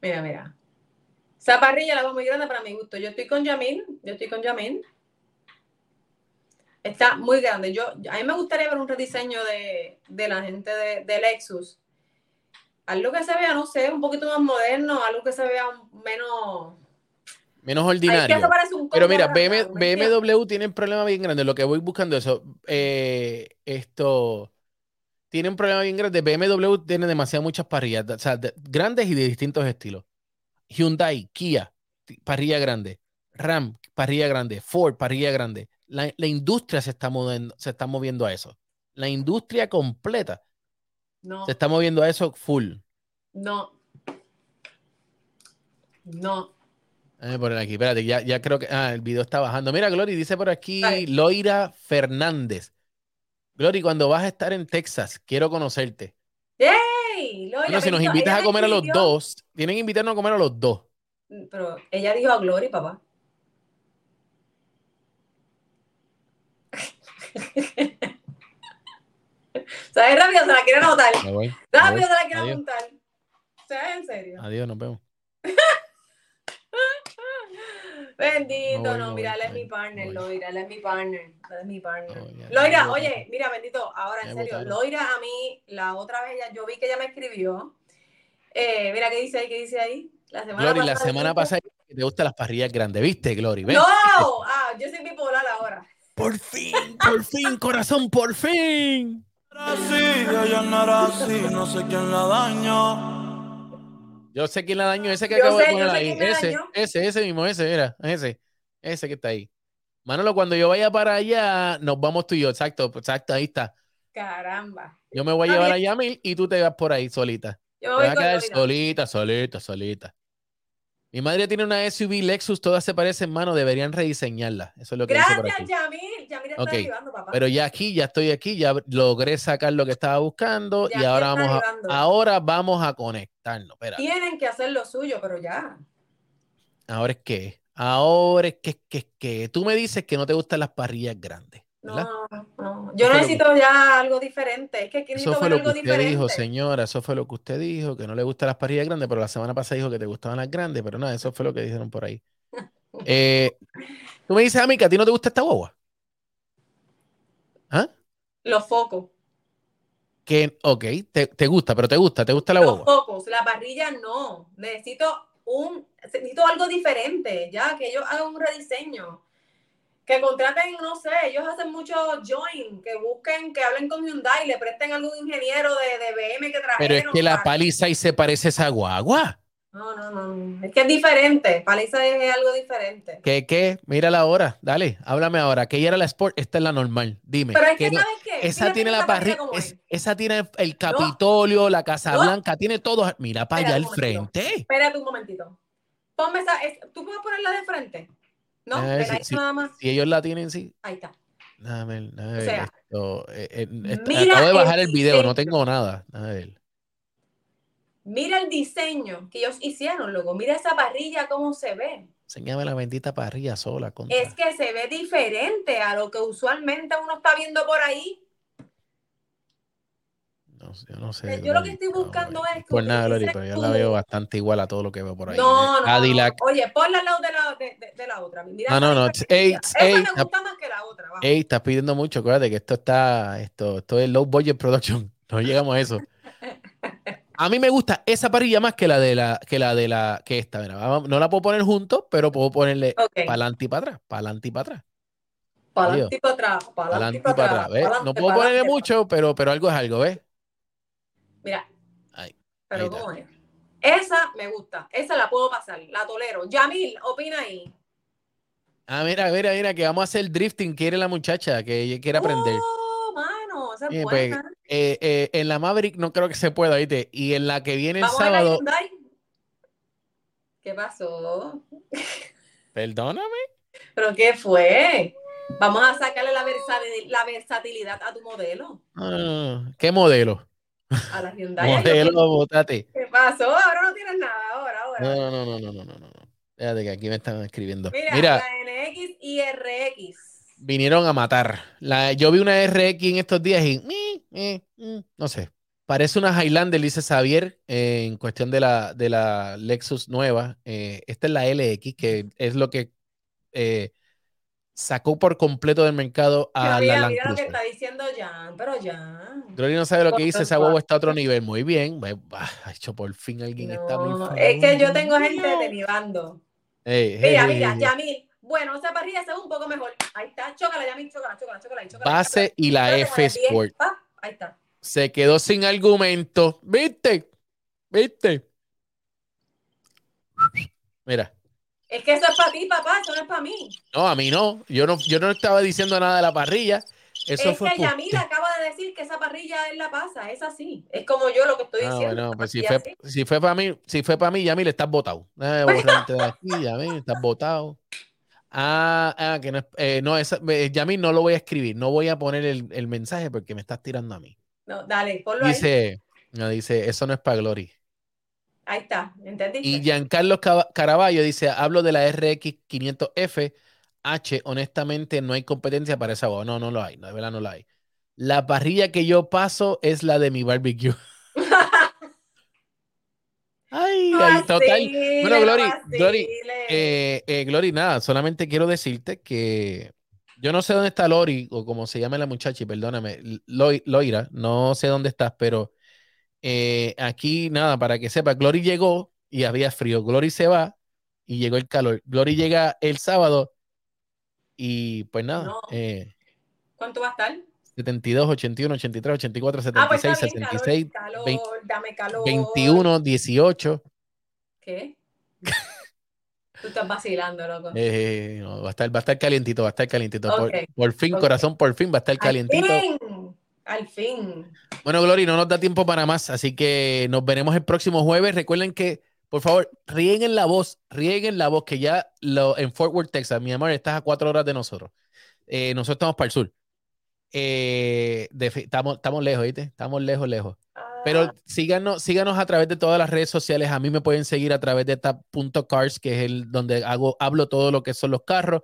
Speaker 2: Mira, mira. Esa parrilla la veo muy grande para mi gusto. Yo estoy con Yamil, yo estoy con Yamil. Está muy grande. Yo, a mí me gustaría ver un rediseño de, de la gente de, de Lexus. Algo que se vea, no sé, un poquito más moderno, algo que se vea menos.
Speaker 1: Menos ordinario. Pero mira,
Speaker 2: arrancado,
Speaker 1: BM
Speaker 2: ¿me entiendes?
Speaker 1: BMW tiene un problema bien grande. Lo que voy buscando eso. eh, esto tiene un problema bien grande. BMW tiene demasiadas muchas parrillas, o sea, de- grandes y de distintos estilos. Hyundai, Kia, parrilla grande. Ram, parrilla grande. Ford, parrilla grande. La, la industria se está, moviendo, se está moviendo a eso. La industria completa
Speaker 2: No,
Speaker 1: se está moviendo a eso full.
Speaker 2: no. No.
Speaker 1: Déjame poner aquí, espérate, ya, ya creo que. Ah, el video está bajando. Mira, Glory, dice por aquí. Loira Fernández. Glory, cuando vas a estar en Texas, quiero conocerte. Bueno, si nos invitas a
Speaker 2: me
Speaker 1: comer a los dos, tienen que invitarnos a comer a los dos.
Speaker 2: Pero ella dijo a Glory, papá. ¿Sabes? Rápido se la quiere anotar.
Speaker 1: Me voy. me
Speaker 2: Rápido
Speaker 1: voy.
Speaker 2: se la quiere
Speaker 1: Adiós.
Speaker 2: apuntar. ¿Sabes? En serio.
Speaker 1: Adiós, nos vemos.
Speaker 2: Bendito, no, mira, él es mi partner,
Speaker 1: voy.
Speaker 2: Loira, él es mi partner, él es mi partner.
Speaker 1: No, ya,
Speaker 2: Loira,
Speaker 1: ya,
Speaker 2: oye, mira, bendito, ahora
Speaker 1: Ya
Speaker 2: en serio. Loira a mí, la otra vez, ella- yo vi que ella me escribió, eh, mira, ¿qué dice ahí? ¿Qué dice ahí? La semana
Speaker 1: Glory, la
Speaker 2: pasada
Speaker 1: semana
Speaker 2: dijo-
Speaker 1: pasada que te gustan las parrillas grandes, ¿viste, Glory? ¿Ves?
Speaker 2: ¡No! Ah, yo soy bipolar ahora.
Speaker 1: Por fin, por fin, corazón, por fin.
Speaker 3: Así, ella no era así, no sé quién la dañó.
Speaker 1: Yo sé quién la dañó, ese que
Speaker 2: Yo
Speaker 1: acabo
Speaker 2: sé,
Speaker 1: de poner ahí. Ese, ese, ese mismo, ese, mira, ese, ese que está ahí. Manolo, cuando yo vaya para allá, nos vamos tú y yo, exacto, exacto, ahí está.
Speaker 2: Caramba.
Speaker 1: Yo me voy a llevar a. Yamil y tú te vas por ahí solita.
Speaker 2: Yo
Speaker 1: Te
Speaker 2: voy
Speaker 1: vas a quedar solita, solita, solita. Mi madre tiene una SUV Lexus, todas se parecen, mano, deberían rediseñarla. Eso es lo que dice por
Speaker 2: Gracias,
Speaker 1: aquí.
Speaker 2: Yamil. Yamil está
Speaker 1: Ok,
Speaker 2: ayudando, papá.
Speaker 1: Pero ya aquí, ya estoy aquí, ya logré sacar lo que estaba buscando
Speaker 2: Ya
Speaker 1: y ahora vamos a, ahora vamos a conectarnos. Espera,
Speaker 2: Tienen que hacer lo suyo, pero ya.
Speaker 1: ahora es que, Ahora es que, que, que tú me dices que no te gustan las parrillas grandes. ¿verdad?
Speaker 2: No, no. Yo
Speaker 1: Eso
Speaker 2: necesito ya algo diferente. Es que aquí
Speaker 1: Eso
Speaker 2: necesito
Speaker 1: fue
Speaker 2: ver
Speaker 1: lo que
Speaker 2: algo
Speaker 1: usted
Speaker 2: diferente.
Speaker 1: dijo, señora. Eso fue lo que usted dijo, que no le gustan las parrillas grandes, pero la semana pasada dijo que te gustaban las grandes, pero nada, eso fue lo que dijeron por ahí. Eh, tú me dices a mí que a ti no te gusta esta guagua. ¿Ah?
Speaker 2: Los focos.
Speaker 1: Que, ok, te, te gusta, pero te gusta, te gusta la
Speaker 2: Los
Speaker 1: guagua.
Speaker 2: focos. La parrilla no. Necesito un, necesito algo diferente, ya, que ellos hagan un rediseño. Que contraten, no sé, ellos hacen mucho join, que busquen, que hablen con Hyundai, le presten algún ingeniero de, de BM que trajeron.
Speaker 1: Pero es que la paliza y se parece a esa guagua.
Speaker 2: No, no, no. Es que es diferente. Paliza es algo diferente.
Speaker 1: ¿Qué, qué? Mírala ahora, dale, háblame ahora. Que ella era la Sport, esta es la normal. Dime.
Speaker 2: Pero es
Speaker 1: que
Speaker 2: ¿sabes qué?
Speaker 1: esa
Speaker 2: Fíjate
Speaker 1: tiene la parrilla, es-
Speaker 2: es.
Speaker 1: esa tiene el Capitolio, la Casa
Speaker 2: No.
Speaker 1: Blanca, tiene todo. Mira para allá al frente.
Speaker 2: Espérate un momentito. Ponme esa. es- ¿Tú puedes ponerla de frente? No,
Speaker 1: A ver,
Speaker 2: ladito
Speaker 1: sí.
Speaker 2: nada más.
Speaker 1: Si ellos la tienen, sí.
Speaker 2: Ahí está.
Speaker 1: Déjame ver, déjame ver
Speaker 2: sea,
Speaker 1: esto, eh, eh, esto- acabo de
Speaker 2: el
Speaker 1: bajar el video, no
Speaker 2: diseño.
Speaker 1: tengo nada. A ver.
Speaker 2: Mira el diseño que ellos hicieron, loco. Mira esa parrilla, cómo se ve.
Speaker 1: Enséñame la bendita parrilla sola. Contra.
Speaker 2: Es que se ve diferente a lo que usualmente uno está viendo por ahí.
Speaker 1: No, yo no sé.
Speaker 2: Yo lo que estoy buscando
Speaker 1: No,
Speaker 2: es que
Speaker 1: Por nada,
Speaker 2: utilices
Speaker 1: pero yo la veo bastante igual a todo lo que veo por ahí.
Speaker 2: No, no, no,
Speaker 1: Cadillac.
Speaker 2: no. Oye, ponla al lado de la, de, de- de la otra. Mira
Speaker 1: No, no,
Speaker 2: esa
Speaker 1: no. Ey,
Speaker 2: Esa
Speaker 1: ey,
Speaker 2: me gusta más que la otra. vamos.
Speaker 1: Ey, estás pidiendo mucho, acuérdate que esto está, esto, esto es low budget production. No llegamos a eso. A mí me gusta esa parrilla más que la de la, que la de la, que esta. Mira, no la puedo poner juntos, pero puedo ponerle
Speaker 2: Ok.
Speaker 1: para adelante y para atrás, para adelante y para atrás,
Speaker 2: Para adelante y para atrás. Para
Speaker 1: No puedo ponerle mucho, pero, pero algo es algo, ¿ves?
Speaker 2: Mira.
Speaker 1: Ahí,
Speaker 2: Pero
Speaker 1: ahí.
Speaker 2: ¿cómo es? Esa me gusta. Esa la puedo pasar. La tolero. Yamil, opina ahí.
Speaker 1: Ah, mira, mira, mira, que vamos a hacer drifting, quiere la muchacha, que ella quiere aprender.
Speaker 2: Oh, mano, esa es
Speaker 1: Eh, pues,
Speaker 2: buena.
Speaker 1: Eh, eh, en la Maverick no creo que se pueda, ¿viste? Y en la que viene el
Speaker 2: Vamos a la
Speaker 1: sábado,
Speaker 2: Hyundai. ¿Qué pasó?
Speaker 1: perdóname.
Speaker 2: ¿Pero qué fue? Vamos a sacarle la, versati- la versatilidad a tu modelo.
Speaker 1: No. ¿Qué modelo?
Speaker 2: A la Hyundai.
Speaker 1: Modelo, botate.
Speaker 2: ¿Qué pasó? Ahora no tienes nada. Ahora, ahora.
Speaker 1: No, no, no, no, no, no, no. no. Espérate que aquí me están escribiendo.
Speaker 2: Mira,
Speaker 1: Mira,
Speaker 2: la NX y RX.
Speaker 1: vinieron a matar. La, yo vi una RX en estos días y mm, eh, mm, no sé. Parece una Highlander, dice Xavier, eh, en cuestión de la, de la Lexus nueva. Eh, esta es la LX, que es lo que eh, sacó por completo del mercado a la
Speaker 2: mira,
Speaker 1: Land
Speaker 2: mira lo que está diciendo Jan. Pero Jan.
Speaker 1: Glory no sabe lo que dice, esa huevo está a otro nivel. Muy bien. Ve- ah, hecho, por fin alguien está
Speaker 2: es que yo tengo gente de mi bando.
Speaker 1: Ey,
Speaker 2: Mira, mira, Yamil. Bueno, esa parrilla se ve un poco mejor. Ahí está. Chócala, Yamil. Chócala, chócala, chócala. chócala
Speaker 1: Base y la
Speaker 2: Espérate,
Speaker 1: F. Sport.
Speaker 2: Pa, Ahí está.
Speaker 1: Se quedó sin argumento. ¿Viste? ¿Viste? Mira.
Speaker 2: Es que eso es para ti, papá. Eso no es para mí.
Speaker 1: No, a mí no. Yo no, yo no estaba diciendo nada de la parrilla. Eso
Speaker 2: es
Speaker 1: fue
Speaker 2: que Yamil acaba de decir que esa parrilla él la pasa. Es así. Es como yo lo que estoy
Speaker 1: Ah,
Speaker 2: diciendo.
Speaker 1: bueno,
Speaker 2: esa
Speaker 1: pues si fue, si fue para mí, si fue para mí, Yamil, estás botado. De aquí, Yamil, estás botado. Ah, ah, que no es, eh, no, esa, eh, Yamil, no lo voy a escribir, no voy a poner el, el mensaje porque me estás tirando a mí.
Speaker 2: No, dale, ponlo ahí.
Speaker 1: Dice, no, dice, eso no es para Glory.
Speaker 2: Ahí está. ¿Entendiste?
Speaker 1: Y Giancarlo Caraballo dice, hablo de la RX 500F H, honestamente no hay competencia para esa guagua. No, no lo hay, no, de verdad no la hay. La parrilla que yo paso es la de mi barbecue. Ay, ay, total. Bueno, Glory. Glory, Eh, eh, Glory, nada, solamente quiero decirte que yo no sé dónde está Lori, o como se llama la muchacha, y perdóname, Loi- Loira, no sé dónde estás, pero eh, aquí nada, para que sepa, Glory llegó y había frío, Glory se va y llegó el calor, Glory llega el sábado y pues nada,
Speaker 2: No.
Speaker 1: eh,
Speaker 2: ¿Cuánto va a estar?
Speaker 1: 72, 81, 83, 84,
Speaker 2: Ah, pues
Speaker 1: 76,
Speaker 2: está bien,
Speaker 1: 66,
Speaker 2: calor,
Speaker 1: 20,
Speaker 2: calor, dame calor.
Speaker 1: 21, 18.
Speaker 2: ¿Qué? Tú estás vacilando, loco.
Speaker 1: Eh, no, va, a estar, va a estar calientito, va a estar calientito. Por-
Speaker 2: Ok,
Speaker 1: Por, fin,
Speaker 2: ok.
Speaker 1: corazón, por fin va a estar
Speaker 2: Al
Speaker 1: calientito.
Speaker 2: Al fin.
Speaker 1: Bueno, Glory, no nos da tiempo para más, así que nos veremos el próximo jueves. Recuerden que, por favor, rieguen la voz, rieguen la voz, que ya lo, en Fort Worth, Texas, mi amor, estás a cuatro horas de nosotros. Eh, nosotros estamos para el sur. Eh, de estamos, estamos lejos, ¿viste? Estamos lejos, lejos. Pero síganos, síganos a través de todas las redes sociales. A mí me pueden seguir a través de tap.cars, que es el donde hago, hablo todo lo que son los carros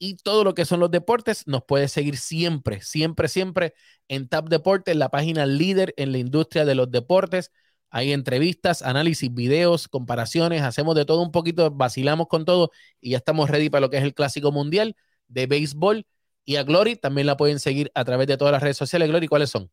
Speaker 1: y todo lo que son los deportes. Nos puede seguir siempre, siempre, siempre en Tap Deportes, la página líder en la industria de los deportes. Hay entrevistas, análisis, videos, comparaciones, hacemos de todo un poquito, vacilamos con todo y ya estamos ready para lo que es el Clásico Mundial de Béisbol. Y a Glory también la pueden seguir a través de todas las redes sociales. Glory, ¿cuáles son?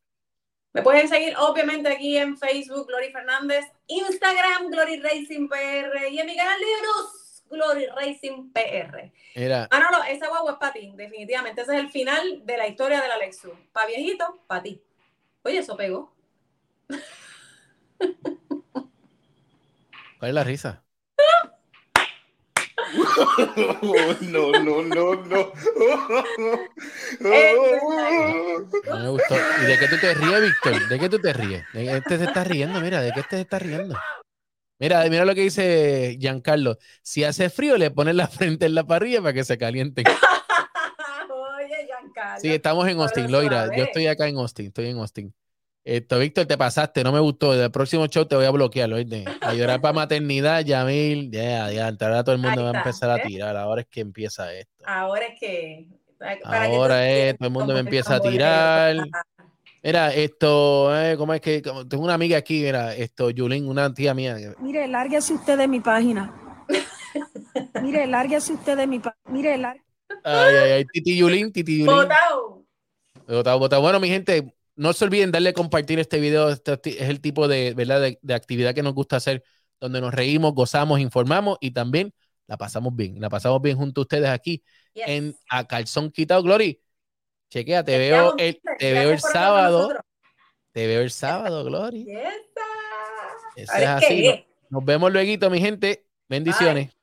Speaker 2: Me pueden seguir obviamente aquí en Facebook, Glory Fernández, Instagram, Glory Racing PR y en mi canal de YouTube, Glory Racing PR.
Speaker 1: Era,
Speaker 2: Ah, no, no, esa guagua es para ti, definitivamente. Ese es el final de la historia del Alexu. Para viejito, para ti. Oye, eso pegó.
Speaker 1: ¿cuál es la risa?
Speaker 5: no, no, no, no.
Speaker 1: No me gustó. ¿Y de qué tú te ríes, Víctor? ¿De qué tú te ríes? ¿De qué este se está riendo? Mira, ¿de qué este se está riendo? Mira, mira lo que dice Giancarlo. Si hace frío, le ponen la frente en la parrilla para que se calienten.
Speaker 2: Oye, Giancarlo.
Speaker 1: Sí, estamos en Austin, Loira. Yo estoy acá en Austin, estoy en Austin. Esto, Víctor, te pasaste, no me gustó. Del próximo show te voy a bloquear, ¿oíste? A llorar para maternidad, Yamil. Ya, ya, ahora todo el mundo va a empezar a tirar. Ahora es que empieza esto.
Speaker 2: Ahora es que. para que
Speaker 1: Ahora
Speaker 2: tú
Speaker 1: es, todo el mundo me empieza a tirar. Mira, esto, eh, ¿cómo es que? como- tengo una amiga aquí, mira, esto, Yulín, una tía mía.
Speaker 6: Mire, lárguese usted de mi página. Mire, lárguese usted de mi página. Mire, lárguese.
Speaker 1: Ay, ay, ay, Titi Yulín, Titi Yulín.
Speaker 2: Botao.
Speaker 1: Botado, botado. Bueno, mi gente, no se olviden darle a compartir este video. Este es el tipo de, ¿verdad? De, de actividad que nos gusta hacer, donde nos reímos, gozamos, informamos y también la pasamos bien. La pasamos bien junto a ustedes aquí
Speaker 2: Yes.
Speaker 1: en A Calzón Quitado. Glory, chequea, te veo el, te veo el sábado. Te veo el sábado, Glory. Eso es así.
Speaker 2: es.
Speaker 1: Nos vemos luego, mi gente. Bendiciones.